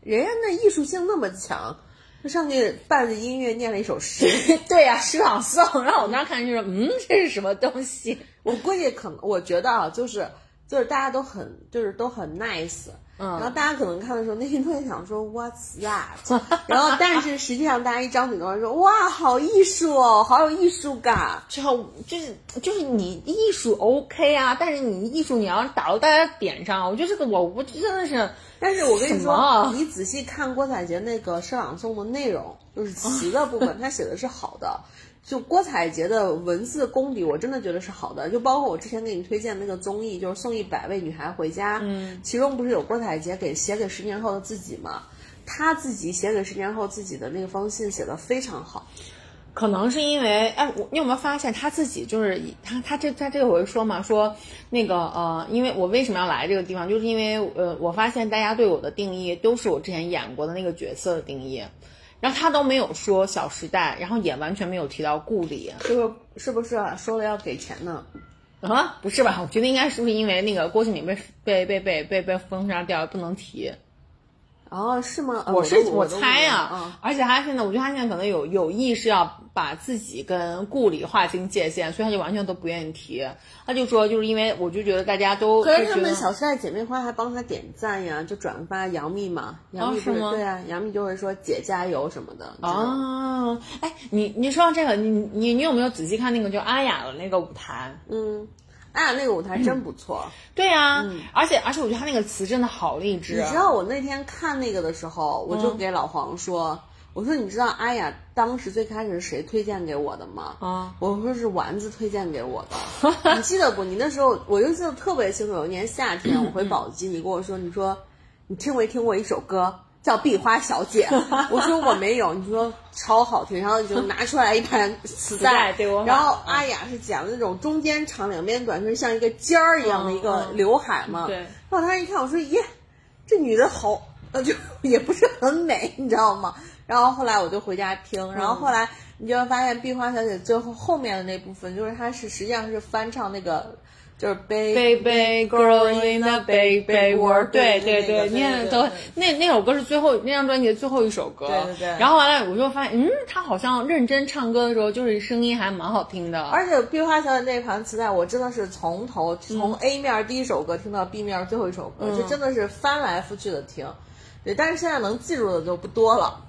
人家那艺术性那么强，就上去伴着音乐念了一首诗。*laughs* 对呀、诗朗诵，然后我当时看就是嗯，这是什么东西？我估计可能，我觉得啊，就是就是大家都很就是都很 nice，嗯然后大家可能看的时候内心特别想说 *laughs* What's that？*laughs* 然后但是实际上大家一张嘴都会说哇，好艺术哦，好有艺术感。之后就是就是你艺术 OK 啊，但是你艺术你要打到大家点上，我觉得这个我我真的是，但是我跟你说，你仔细看郭采洁那个诗朗诵的内容，就是词的部分，*laughs* 他写的是好的。就郭采洁的文字功底，我真的觉得是好的。就包括我之前给你推荐那个综艺，就是送一百位女孩回家，嗯，其中不是有郭采洁给写给十年后的自己吗？她自己写给十年后自己的那封信写的非常好。可能是因为哎，我你有没有发现他自己就是以他他这他这回说嘛，说那个呃，因为我为什么要来这个地方，就是因为呃，我发现大家对我的定义都是我之前演过的那个角色的定义。然后他都没有说《小时代》，然后也完全没有提到顾里，是不是？是不是啊？说了要给钱呢？啊，不是吧？我觉得应该是不是因为那个郭敬明被被被被被被封杀掉，不能提。哦，是吗？呃我是我猜啊，嗯而且他现在，我觉得他现在可能有有意识要把自己跟顾里划清界限，所以他就完全都不愿意提。他就说，就是因为我就觉得大家都可是他们小时代姐妹花还帮他点赞呀，就转发杨幂嘛，杨幂不是吗对啊，杨幂就会说姐加油什么的。哦，哎，你你说到这个，你你你有没有仔细看那个就阿雅的那个舞台？嗯，哎呀，那个舞台真不错。对呀、而且而且我觉得他那个词真的好励志。你知道我那天看那个的时候，我就给老黄说，我说你知道阿雅当时最开始是谁推荐给我的吗？啊，我说是丸子推荐给我的，*laughs* 你记得不？你那时候我就记得特别清楚，有一年夏天我回宝鸡，你跟我说，你说你听没听过一首歌叫壁花小姐，*laughs* 我说我没有，你说超好听，然后就拿出来一盘磁带对我然后阿雅是剪了那种中间长两边短，就是像一个尖儿一样的一个刘海嘛，对。然后她一看，我说耶，这女的好，呃，就 *laughs* 也不是很美，你知道吗？然后后来我就回家听，然后后来你就会发现壁花小姐最后后面的那部分，就是她是实际上是翻唱那个。就是 baby girl in the baby world，对对对，念的都那那首歌是最后那张专辑的最后一首歌，对对对。然后完了我就发现，嗯，他好像认真唱歌的时候，就是声音还蛮好听的。而且壁花小姐那盘磁带，我真的是从头从 A 面第一首歌听到 B 面最后一首歌，就真的是翻来覆去的听。对，但是现在能记住的就不多了。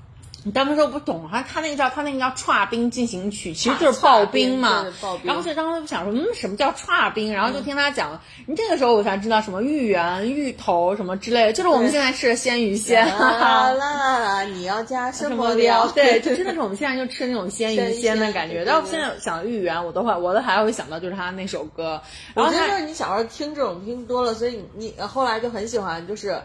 你当时说不懂，他他那个叫他那个叫《串冰进行曲》，其实就是刨冰嘛。然后所以当时就想说，嗯，什么叫串冰？然后就听他讲，你这个时候我才知道什么芋圆、芋头什么之类的，就是我们现在吃的鲜芋仙。好啦啦！你要加什么料？*laughs* 对，就真的是我们现在就吃那种鲜芋仙的感觉。但我现在想芋圆，我都会，我都还会想到就是他那首歌。然后就是你小时候听这种听多了，所以你你后来就很喜欢，就是。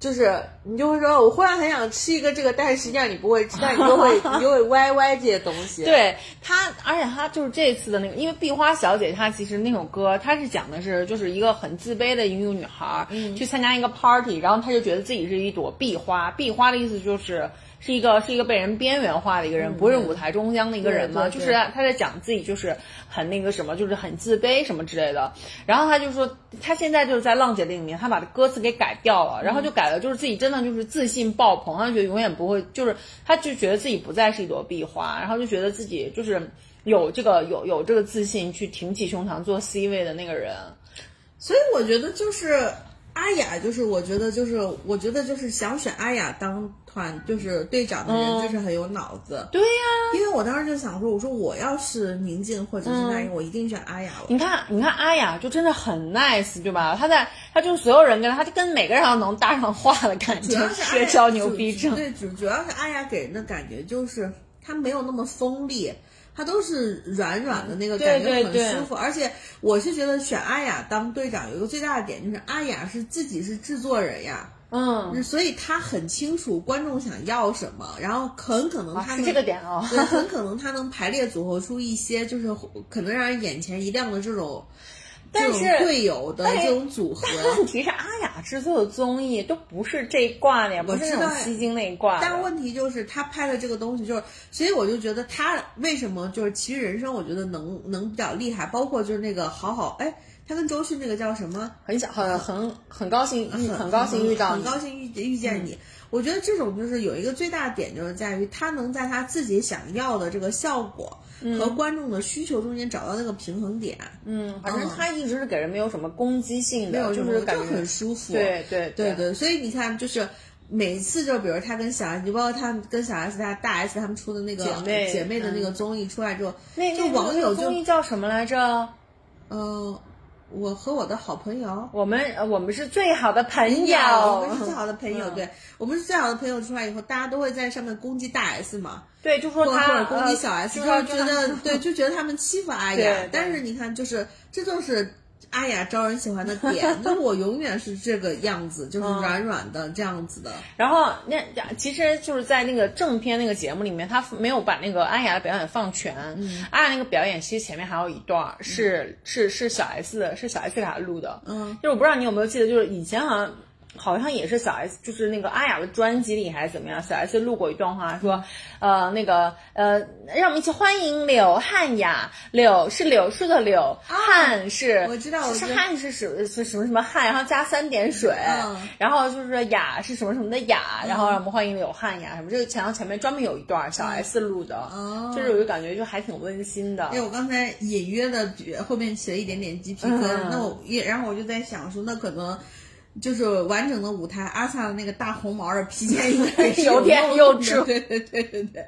就是你就会说，我忽然很想吃一个这个，但是实际上你不会吃，但你就会 *laughs* 你就会歪歪这些东西。对他，而且他就是这次的那个，因为壁花小姐她其实那首歌，她是讲的是就是一个很自卑的一个女孩去参加一个 party，然后她就觉得自己是一朵壁花，壁花的意思就是。是一个是一个被人边缘化的一个人，不是舞台中央的一个人嘛？就是他在讲自己就是很那个什么，就是很自卑什么之类的。然后他就说，他现在就是在浪姐里面，他把歌词给改掉了，然后就改了，就是自己真的就是自信爆棚，他觉得永远不会，就是他就觉得自己不再是一朵壁花，然后就觉得自己就是有这个有有这个自信去挺起胸膛做 C 位的那个人。所以我觉得就是阿雅，就是我觉得就是我觉得就是想选阿雅当。团就是队长的人就是很有脑子，对呀，因为我当时就想说，我说我要是宁静或者是那英，我一定选阿雅。你看，你看阿雅就真的很 nice，对吧？他在，他就是所有人跟他，他就跟每个人都能搭上话的感觉，社交 *laughs* 牛逼症。对，主主要是阿雅给人的感觉就是他没有那么锋利，他都是软软的那个感觉很舒服。而且我是觉得选阿雅当队长有一个最大的点就是阿雅是自己是制作人呀。嗯，所以他很清楚观众想要什么，然后很可能他是这个点哦，很 *laughs* 可能他能排列组合出一些就是可能让人眼前一亮的这种，但是队友的这种组合。问题是阿雅制作的综艺都不是这一挂的，不是那种吸睛那一挂。但问题就是他拍的这个东西就是，所以我就觉得他为什么就是《其实人生》，我觉得能能比较厉害，包括就是那个好好哎。他跟周迅那个叫什么？很想很很很高兴，很高兴遇到，很高兴遇遇见你。我觉得这种就是有一个最大的点，就是在于他能在他自己想要的这个效果和观众的需求中间找到那个平衡点。嗯，反正他一直是给人没有什么攻击性的，就是感觉很舒服。对对对对，所以你看，就是每次就比如他跟小 S，你包括他跟小 S 他大 S 他们出的那个姐妹姐妹的那个综艺出来之后，那就网友综艺叫什么来着？嗯。我和我的好朋友，我们我们是最好的朋友，我们是最好的朋友，对，我们是最好的朋友。出来以后，大家都会在上面攻击大 S 嘛，对，就说他或者攻击小 S，就觉得对，就觉得他们欺负阿雅。*laughs* 但是你看，就是这就是。阿雅招人喜欢的点，*laughs* 就是我永远是这个样子，就是软软的这样子的。然后那其实就是在那个正片那个节目里面，他没有把那个阿雅的表演放全。阿雅那个表演其实前面还有一段是是是小 S 是小 S 给他录的。嗯，就是我不知道你有没有记得，就是以前好像。好像也是小 S，就是那个阿雅的专辑里还是怎么样？小 S 录过一段话，说，呃，那个，呃，让我们一起欢迎柳汉雅。柳是柳树的柳，汉是我知道，是汉是什是什么什么汉，然后加三点水，然后就是雅是什么什么的雅，然后让我们欢迎柳汉雅什么。这个前前面专门有一段小 S 录的，就是我就感觉就还挺温馨的。因为我刚才隐约的后面起了一点点鸡皮疙瘩，那我也然后我就在想说，那可能。就是完整的舞台，阿萨的那个大红毛的披肩 *laughs* 应该是有点幼稚。对对对对对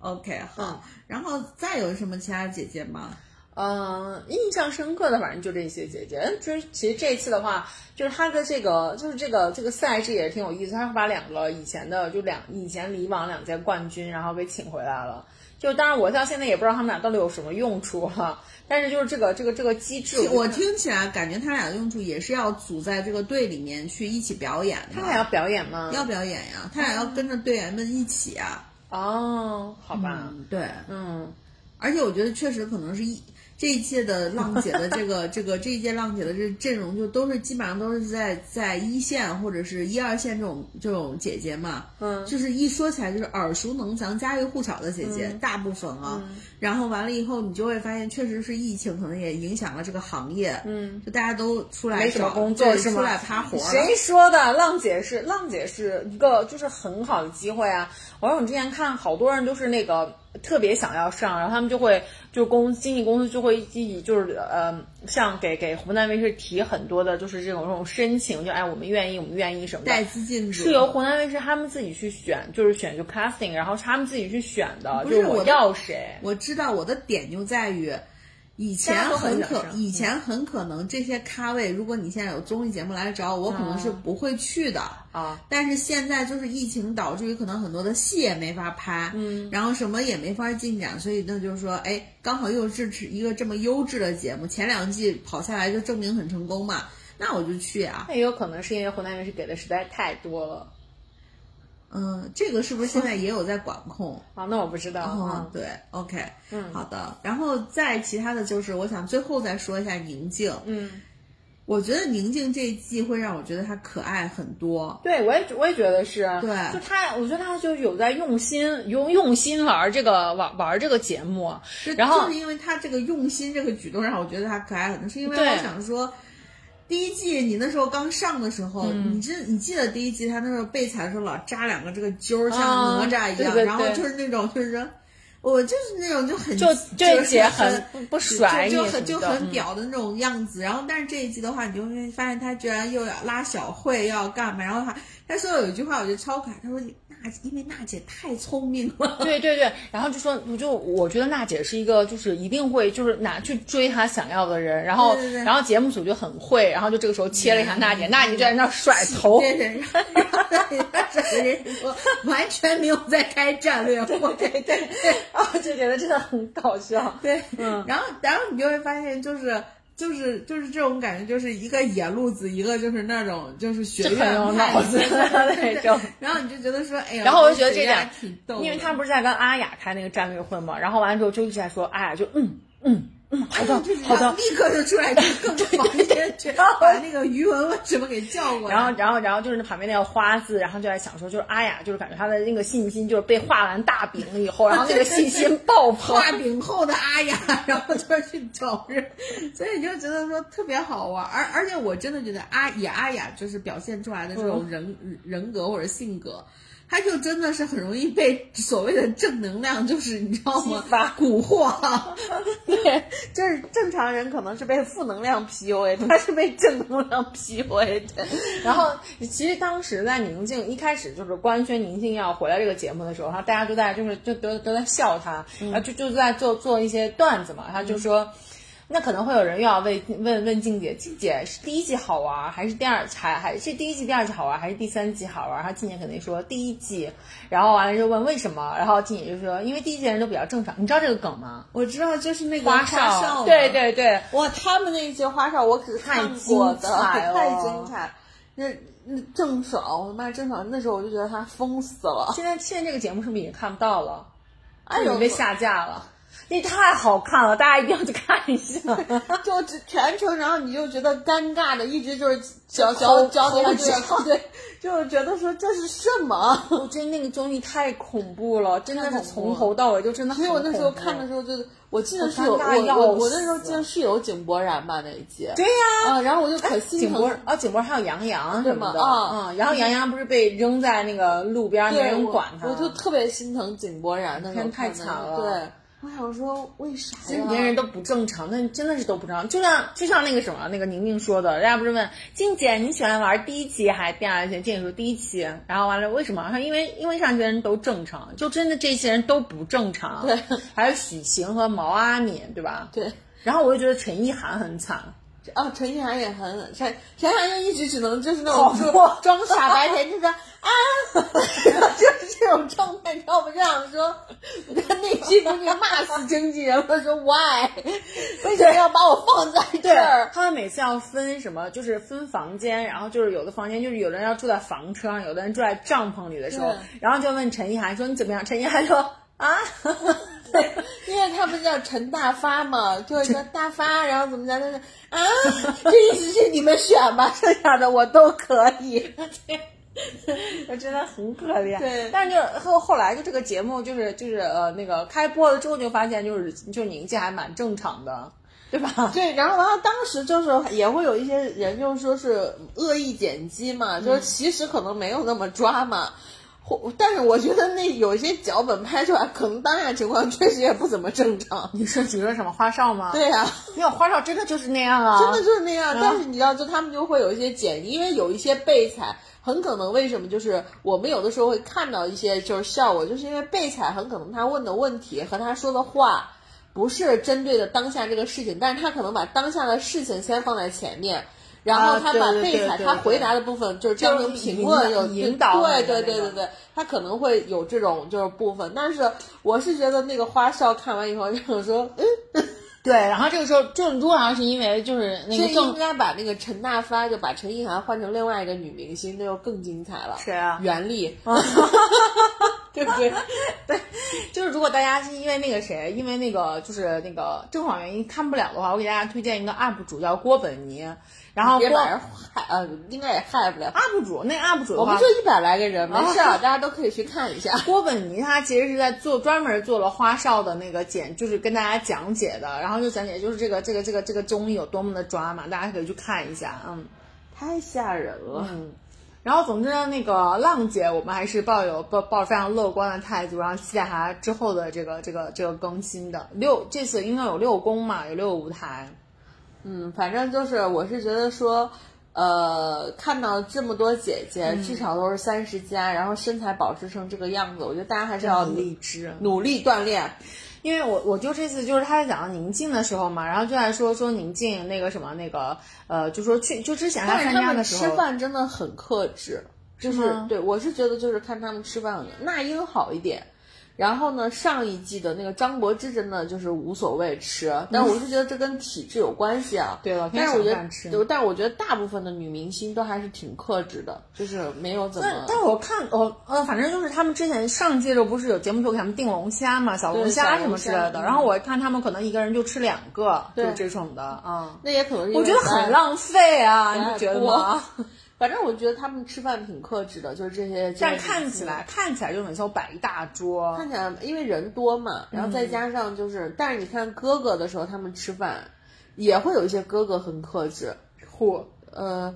，OK 好。然后再有什么其他姐姐吗？嗯，印象深刻的反正就这些姐姐。就是其实这一次的话，就是他的这个就是这个这个赛制也是挺有意思，他是把两个以前的就两以前以往两届冠军然后给请回来了。就当然我到现在也不知道他们俩到底有什么用处哈、但是就是这个这个这个机制，我听起来感觉他俩的用处也是要组在这个队里面去一起表演的。他俩要表演吗？要表演呀，他俩要跟着队员们一起啊。哦，好吧，嗯，对，嗯而且我觉得确实可能是一这一届的浪姐的这个这个这一届浪姐的这阵容，就都是基本上都是在在一线或者是一二线这种这种姐姐嘛，嗯就是一说起来就是耳熟能详、家喻户晓的姐姐，大部分啊。然后完了以后，你就会发现，确实是疫情可能也影响了这个行业，嗯，就大家都出来没什么找工作是吗？对出来趴活了。谁说的？浪姐是浪姐是一个就是很好的机会啊！我说我之前看好多人都是那个特别想要上，然后他们就会就公经纪公司就会积极就是呃像给给湖南卫视提很多的就是这种这种申请，就哎我们愿意我们愿意什么的。带资进组是由湖南卫视他们自己去选，就是选就 casting，然后他们自己去选的，不就是是我要谁。我知道我的点就在于，以前很可以前很可能这些咖位，如果你现在有综艺节目来找我，我可能是不会去的。啊，但是现在就是疫情导致于可能很多的戏也没法拍，嗯，然后什么也没法进展，所以那就是说，哎，刚好又支持一个这么优质的节目，前两季跑下来就证明很成功嘛，那我就去啊。那也有可能是因为湖南卫视给的实在太多了嗯，这个是不是现在也有在管控？*laughs* 啊，那我不知道。嗯嗯，对，OK，嗯好的。然后再其他的就是，我想最后再说一下宁静。嗯，我觉得宁静这一季会让我觉得她可爱很多。对，我也我也觉得是，对就她，我觉得她就有在用心用用心玩这个玩玩这个节目，就然后就是因为她这个用心这个举动，让我觉得她可爱很多，是因为我想说。第一季你那时候刚上的时候，嗯你记你记得第一季他那时候备采的时候老扎两个这个揪儿，像啊哪吒一样，对对然后就是那种就是说，我就是那种就很就这就很很不不甩就就很就很的嗯表的那种样子。然后但是这一季的话，你就会发现他居然又要拉小慧，又要干嘛？然后他他说有一句话我觉得超可爱，他说娜因为娜姐太聪明了。*laughs* 对对对，然后就说，我就我觉得娜姐是一个，就是一定会就是拿去追她想要的人，然后对对对然后节目组就很会，然后就这个时候切了一下娜姐，娜姐就在那甩头，对对，然后然后人家说完全没有在开战略会，对对对然后就觉得真的很搞笑。对，嗯，然后然后你就会发现就是。就是就是这种感觉，就是一个野路子，一个就是那种就是学就很有脑子 *laughs* 对对对对那种然后你就觉得说，哎呀，然后我就觉得这点俩挺逗，因为他不是在跟阿雅开那个战略会嘛，然后完了之后就一直在说，阿雅就嗯嗯嗯，好的好的，立刻就出来就 *laughs* 更房间去把那个于文文什么给叫过来，然后，然后，然后就是那旁边那个花字，然后就在想说，就是阿雅，就是感觉她的那个信心，就是被画完大饼了以后，然后 *laughs* 那个信心爆棚。画饼后的阿雅，然后就是去找人，所以你就觉得说特别好玩，而而且我真的觉得阿以阿雅就是表现出来的这种人、人格或者性格。他就真的是很容易被所谓的正能量，就是你知道吗？发蛊惑。*laughs* 对，就是正常人可能是被负能量 PUA，*laughs* 他是被正能量 PUA 的。然后，其实当时在宁静一开始就是官宣宁静要回来这个节目的时候，然后大家都在就是就都都在笑他，然后就就在做做一些段子嘛，他就说。那可能会有人又要问问问静姐，静姐是第一季好玩，还是第二还还是第一季、第二季好玩，还是第三季好玩？然后静姐肯定说第一季，然后完了就问为什么，然后静姐就说因为第一季人都比较正常，你知道这个梗吗？我知道，就是那个花少，少，对对对，哇，他们那一届花少我可是看过的，太精彩了太精彩。那那郑爽，我的妈，郑爽那时候我就觉得她疯死了。现在现在这个节目是不是已经看不到了？哎呦已经被下架了。那太好看了，大家一定要去看一下。*laughs* 就只全程，然后你就觉得尴尬的，一直就是脚脚脚底下就是对，就是觉得说这是什么？我觉得那个综艺太恐怖了，真的是从头到尾就真的所以我那时候看的时候就，我记得是有我我我我那时候记得是有井柏然吧那一集。对呀、啊，然后我就可心疼。井柏。啊，还有杨洋什么的，啊嗯，然后杨洋不是被扔在那个路边，没人管他，我就特别心疼井柏然那天太惨了。对，我想说为啥呀？别人都不正常，那真的是都不正常。就像就像那个什么，那个宁宁说的，人家不是问静姐你喜欢玩第一期还是第二期？静姐说第一期，然后完了为什么？她因为因为上期的人都正常，就真的这些人都不正常。对，还有许晴和毛阿敏，对吧？对，然后我就觉得陈意涵很惨，啊，陈意涵也很陈陈意涵就一直只能就是那种装装傻白甜，就是 *laughs* 啊，*laughs* 就是这种状态。然后我们就想说，他内心估计骂死经纪人了，说 why *laughs* 为什么要把我放在这儿？他们每次要分什么，就是分房间，然后就是有的房间就是有的人要住在房车上，有的人住在帐篷里的时候，然后就问陈意涵说你怎么样？陈意涵说啊。对，*laughs* 因为他不是叫陈大发嘛，就是说大发，然后怎么着？他说啊，*laughs* 这意思是你们选吧，剩下的我都可以。对，真的很可怜。对，但是就后后来就这个节目就是就是呃那个开播了之后就发现就是就宁静还蛮正常的，对吧？*laughs* 对，然后然后当时就是也会有一些人就说是恶意剪辑嘛，就是其实可能没有那么抓嘛。或，但是我觉得那有些脚本拍出来，可能当下情况确实也不怎么正常。你说你说什么花哨吗？对呀，没有花哨真的就是那样啊，真的就是那样。但是你知道，就他们就会有一些剪，因为有一些备采，很可能为什么就是我们有的时候会看到一些就是效果，就是因为备采很可能他问的问题和他说的话不是针对的当下这个事情，但是他可能把当下的事情先放在前面。然后他把备采他回答的部分就是这样评论有引导，对对对对对，他可能会有这种就是部分，但是我是觉得那个花少看完以后就说，嗯，*laughs* 对，然后这个时候郑多好像是因为就是那个应该把那个陈大发就把陈意涵换成另外一个女明星，那就更精彩了。谁啊？袁立 *laughs* *laughs* 对不对？对，就是如果大家是因为那个谁，因为那个就是那个正好原因看不了的话，我给大家推荐一个 UP 主叫郭本尼。然后别把人害，呃，应该也害不了。UP 主那 UP 主，我们就一百来个人，没事儿，大家都可以去看一下。郭本尼他其实是在做专门做了花少的那个简，就是跟大家讲解的，然后就讲解就是这个这个这个这个综艺有多么的抓嘛，大家可以去看一下，嗯，太吓人了。嗯，然后总之呢，那个浪姐我们还是抱有抱抱着非常乐观的态度，然后期待她之后的这个这个这个更新的六，这次应该有六公嘛，有六个舞台。嗯，反正就是，我是觉得说，呃，看到这么多姐姐，至少都是三十加，然后身材保持成这个样子，我觉得大家还是要励志努力锻炼。因为我我就这次就是他在讲到宁静的时候嘛，然后就在说说宁静那个什么那个呃，就说去就之前他参加的时候，吃饭真的很克制，就是对我是觉得就是看他们吃饭，那英好一点。然后呢，上一季的那个张柏芝真的就是无所谓吃，但我是觉得这跟体质有关系啊。*laughs* 对了，但是我觉得，但是我觉得大部分的女明星都还是挺克制的，就是没有怎么。但但我看，我呃，反正就是他们之前上季的时候不是有节目组给他们订龙虾嘛，小龙虾什么之类的。然后我看他们可能一个人就吃两个，就这种的啊。那也可能是我觉得很浪费啊，你觉得吗？反正我觉得他们吃饭挺克制的，就是这些。但看起来看起来就很像摆一大桌，看起来因为人多嘛，然后再加上就是，但是你看哥哥的时候，他们吃饭也会有一些哥哥很克制。嚯，呃，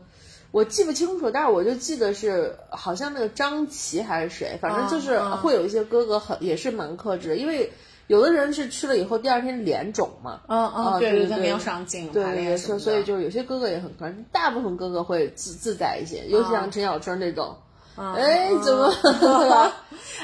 我记不清楚，但是我就记得是好像那个张琪还是谁，反正就是会有一些哥哥很也是蛮克制，因为。有的人是吃了以后第二天脸肿嘛，嗯嗯，对对对，没有上镜，对对，所所以就是有些哥哥也很可能，大部分哥哥会自自在一些，尤其像陈小春那种，哎，怎么，*laughs*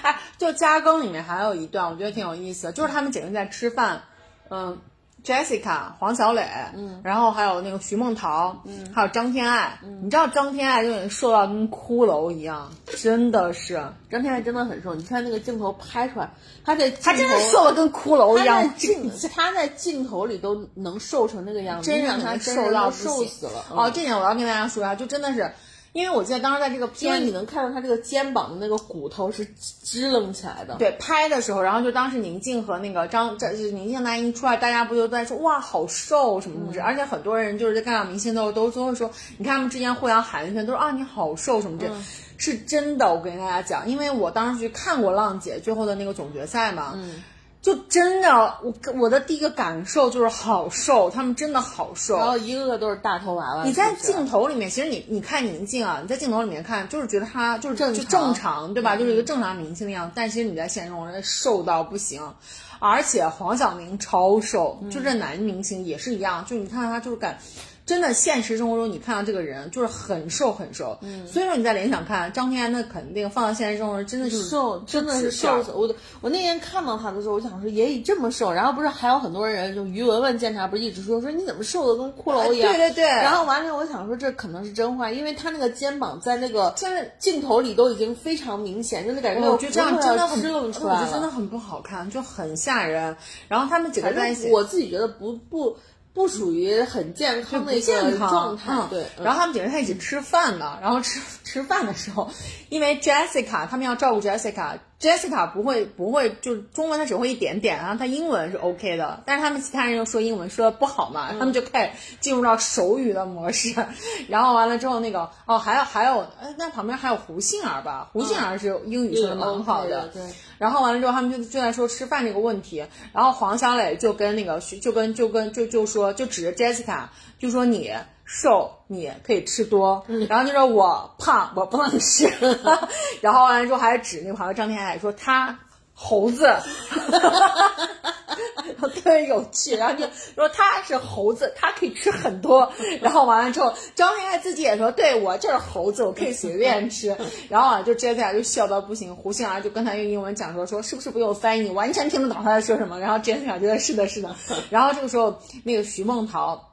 哎，就加更里面还有一段，我觉得挺有意思的，就是他们几个人在吃饭，嗯。Jessica、黄小磊，嗯，然后还有那个徐梦桃，嗯，还有张天爱，嗯，你知道张天爱就已瘦到跟骷髅一样，真的是，张天爱真的很瘦，你看那个镜头拍出来，他在他真的瘦的跟骷髅一样，镜他在镜头里都能瘦成那个样子，真让他瘦到瘦死了。哦，这点我要跟大家说一下，就真的是。因为我记得当时在这个片，你能看到他这个肩膀的那个骨头是支棱起来的。对，拍的时候，然后就当时宁静和那个张，这宁静那一出来，大家不就在说哇好瘦什么什么之，而且很多人就是在看到明星都都都会说，你看他们之间互相寒暄，都说啊你好瘦什么这，是真的。我跟大家讲，因为我当时去看过浪姐最后的那个总决赛嘛。嗯。就真的，我我的第一个感受就是好瘦，他们真的好瘦，然后一个个都是大头娃娃。你在镜头里面，其实你你看宁静啊，你在镜头里面看，就是觉得她就是正就正常，对吧？就是一个正常明星的样子。但其实你在现实中，人瘦到不行，而且黄晓明超瘦，就这男明星也是一样，就你看他就是感。真的现实生活中你看到这个人就是很瘦很瘦，嗯，所以说你在联想看张天爱，那肯定放到现实生活中真的就是瘦，真的是瘦死我。我那天看到他的时候，我想说爷爷这么瘦，然后不是还有很多人就于文文监察不是一直说说你怎么瘦的跟骷髅一样？对对对。然后完了，我想说这可能是真话，因为他那个肩膀在那个在镜头里都已经非常明显，就那感觉我觉得这样真的支棱出来了，真的很不好看，就很吓人。然后他们几个在一起，我自己觉得不不。不属于很健康的一个状态，对。然后他们几个人在一起吃饭呢，然后吃 *laughs* 吃饭的时候，因为 Jessica 他们要照顾 Jessica。Jessica 不会不会，就中文他只会一点点，然后他英文是 OK 的，但是他们其他人又说英文说的不好嘛，他们就开始进入到手语的模式，*laughs* 然后完了之后那个哦还有还有，那旁边还有胡杏儿吧，胡杏儿是英语说的蛮好的，对。然后完了之后他们就就在说吃饭这个问题，然后黄小磊就跟那个就跟就跟就就说就指着 Jessica 就说你。瘦你可以吃多，然后就说我胖我不能吃，*laughs* 然后完了之后还指那个朋友张天爱说他猴子，*laughs* 特别有趣，然后就说他是猴子，他可以吃很多，然后完了之后张天爱自己也说对我就是猴子，我可以随便吃，*laughs* 然后啊就接下来就笑到不行，胡杏儿就跟他用英文讲说说是不是不用翻译，完全听不懂他在说什么，然后 Jessica 觉得是的是的，然后这个时候那个徐梦桃。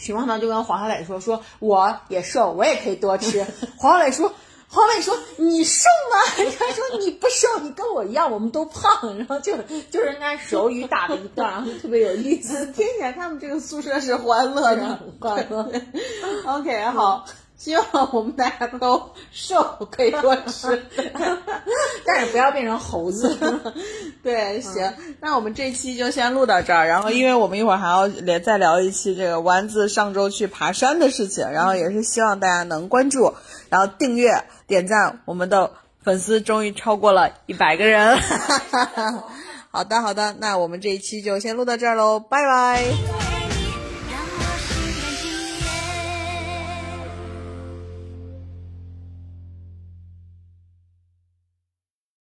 许梦桃就跟黄小磊说：“说我也瘦，我也可以多吃。*laughs* ”黄小磊说：“黄小磊说你瘦吗？” *laughs* 他说：“你不瘦，你跟我一样，我们都胖。”然后就就是人家手语打了一段，然后特别有意思，*laughs* 听起来他们这个宿舍是欢乐的，欢乐。OK，好。希望我们大家都瘦，可以多吃，*laughs* 但是不要变成猴子。*laughs* 对，行，那我们这期就先录到这儿。然后，因为我们一会儿还要连再聊一期这个丸子上周去爬山的事情，然后也是希望大家能关注，然后订阅、点赞，我们的粉丝终于超过了一百个人。*laughs* 好的，好的，那我们这一期就先录到这儿喽，拜拜。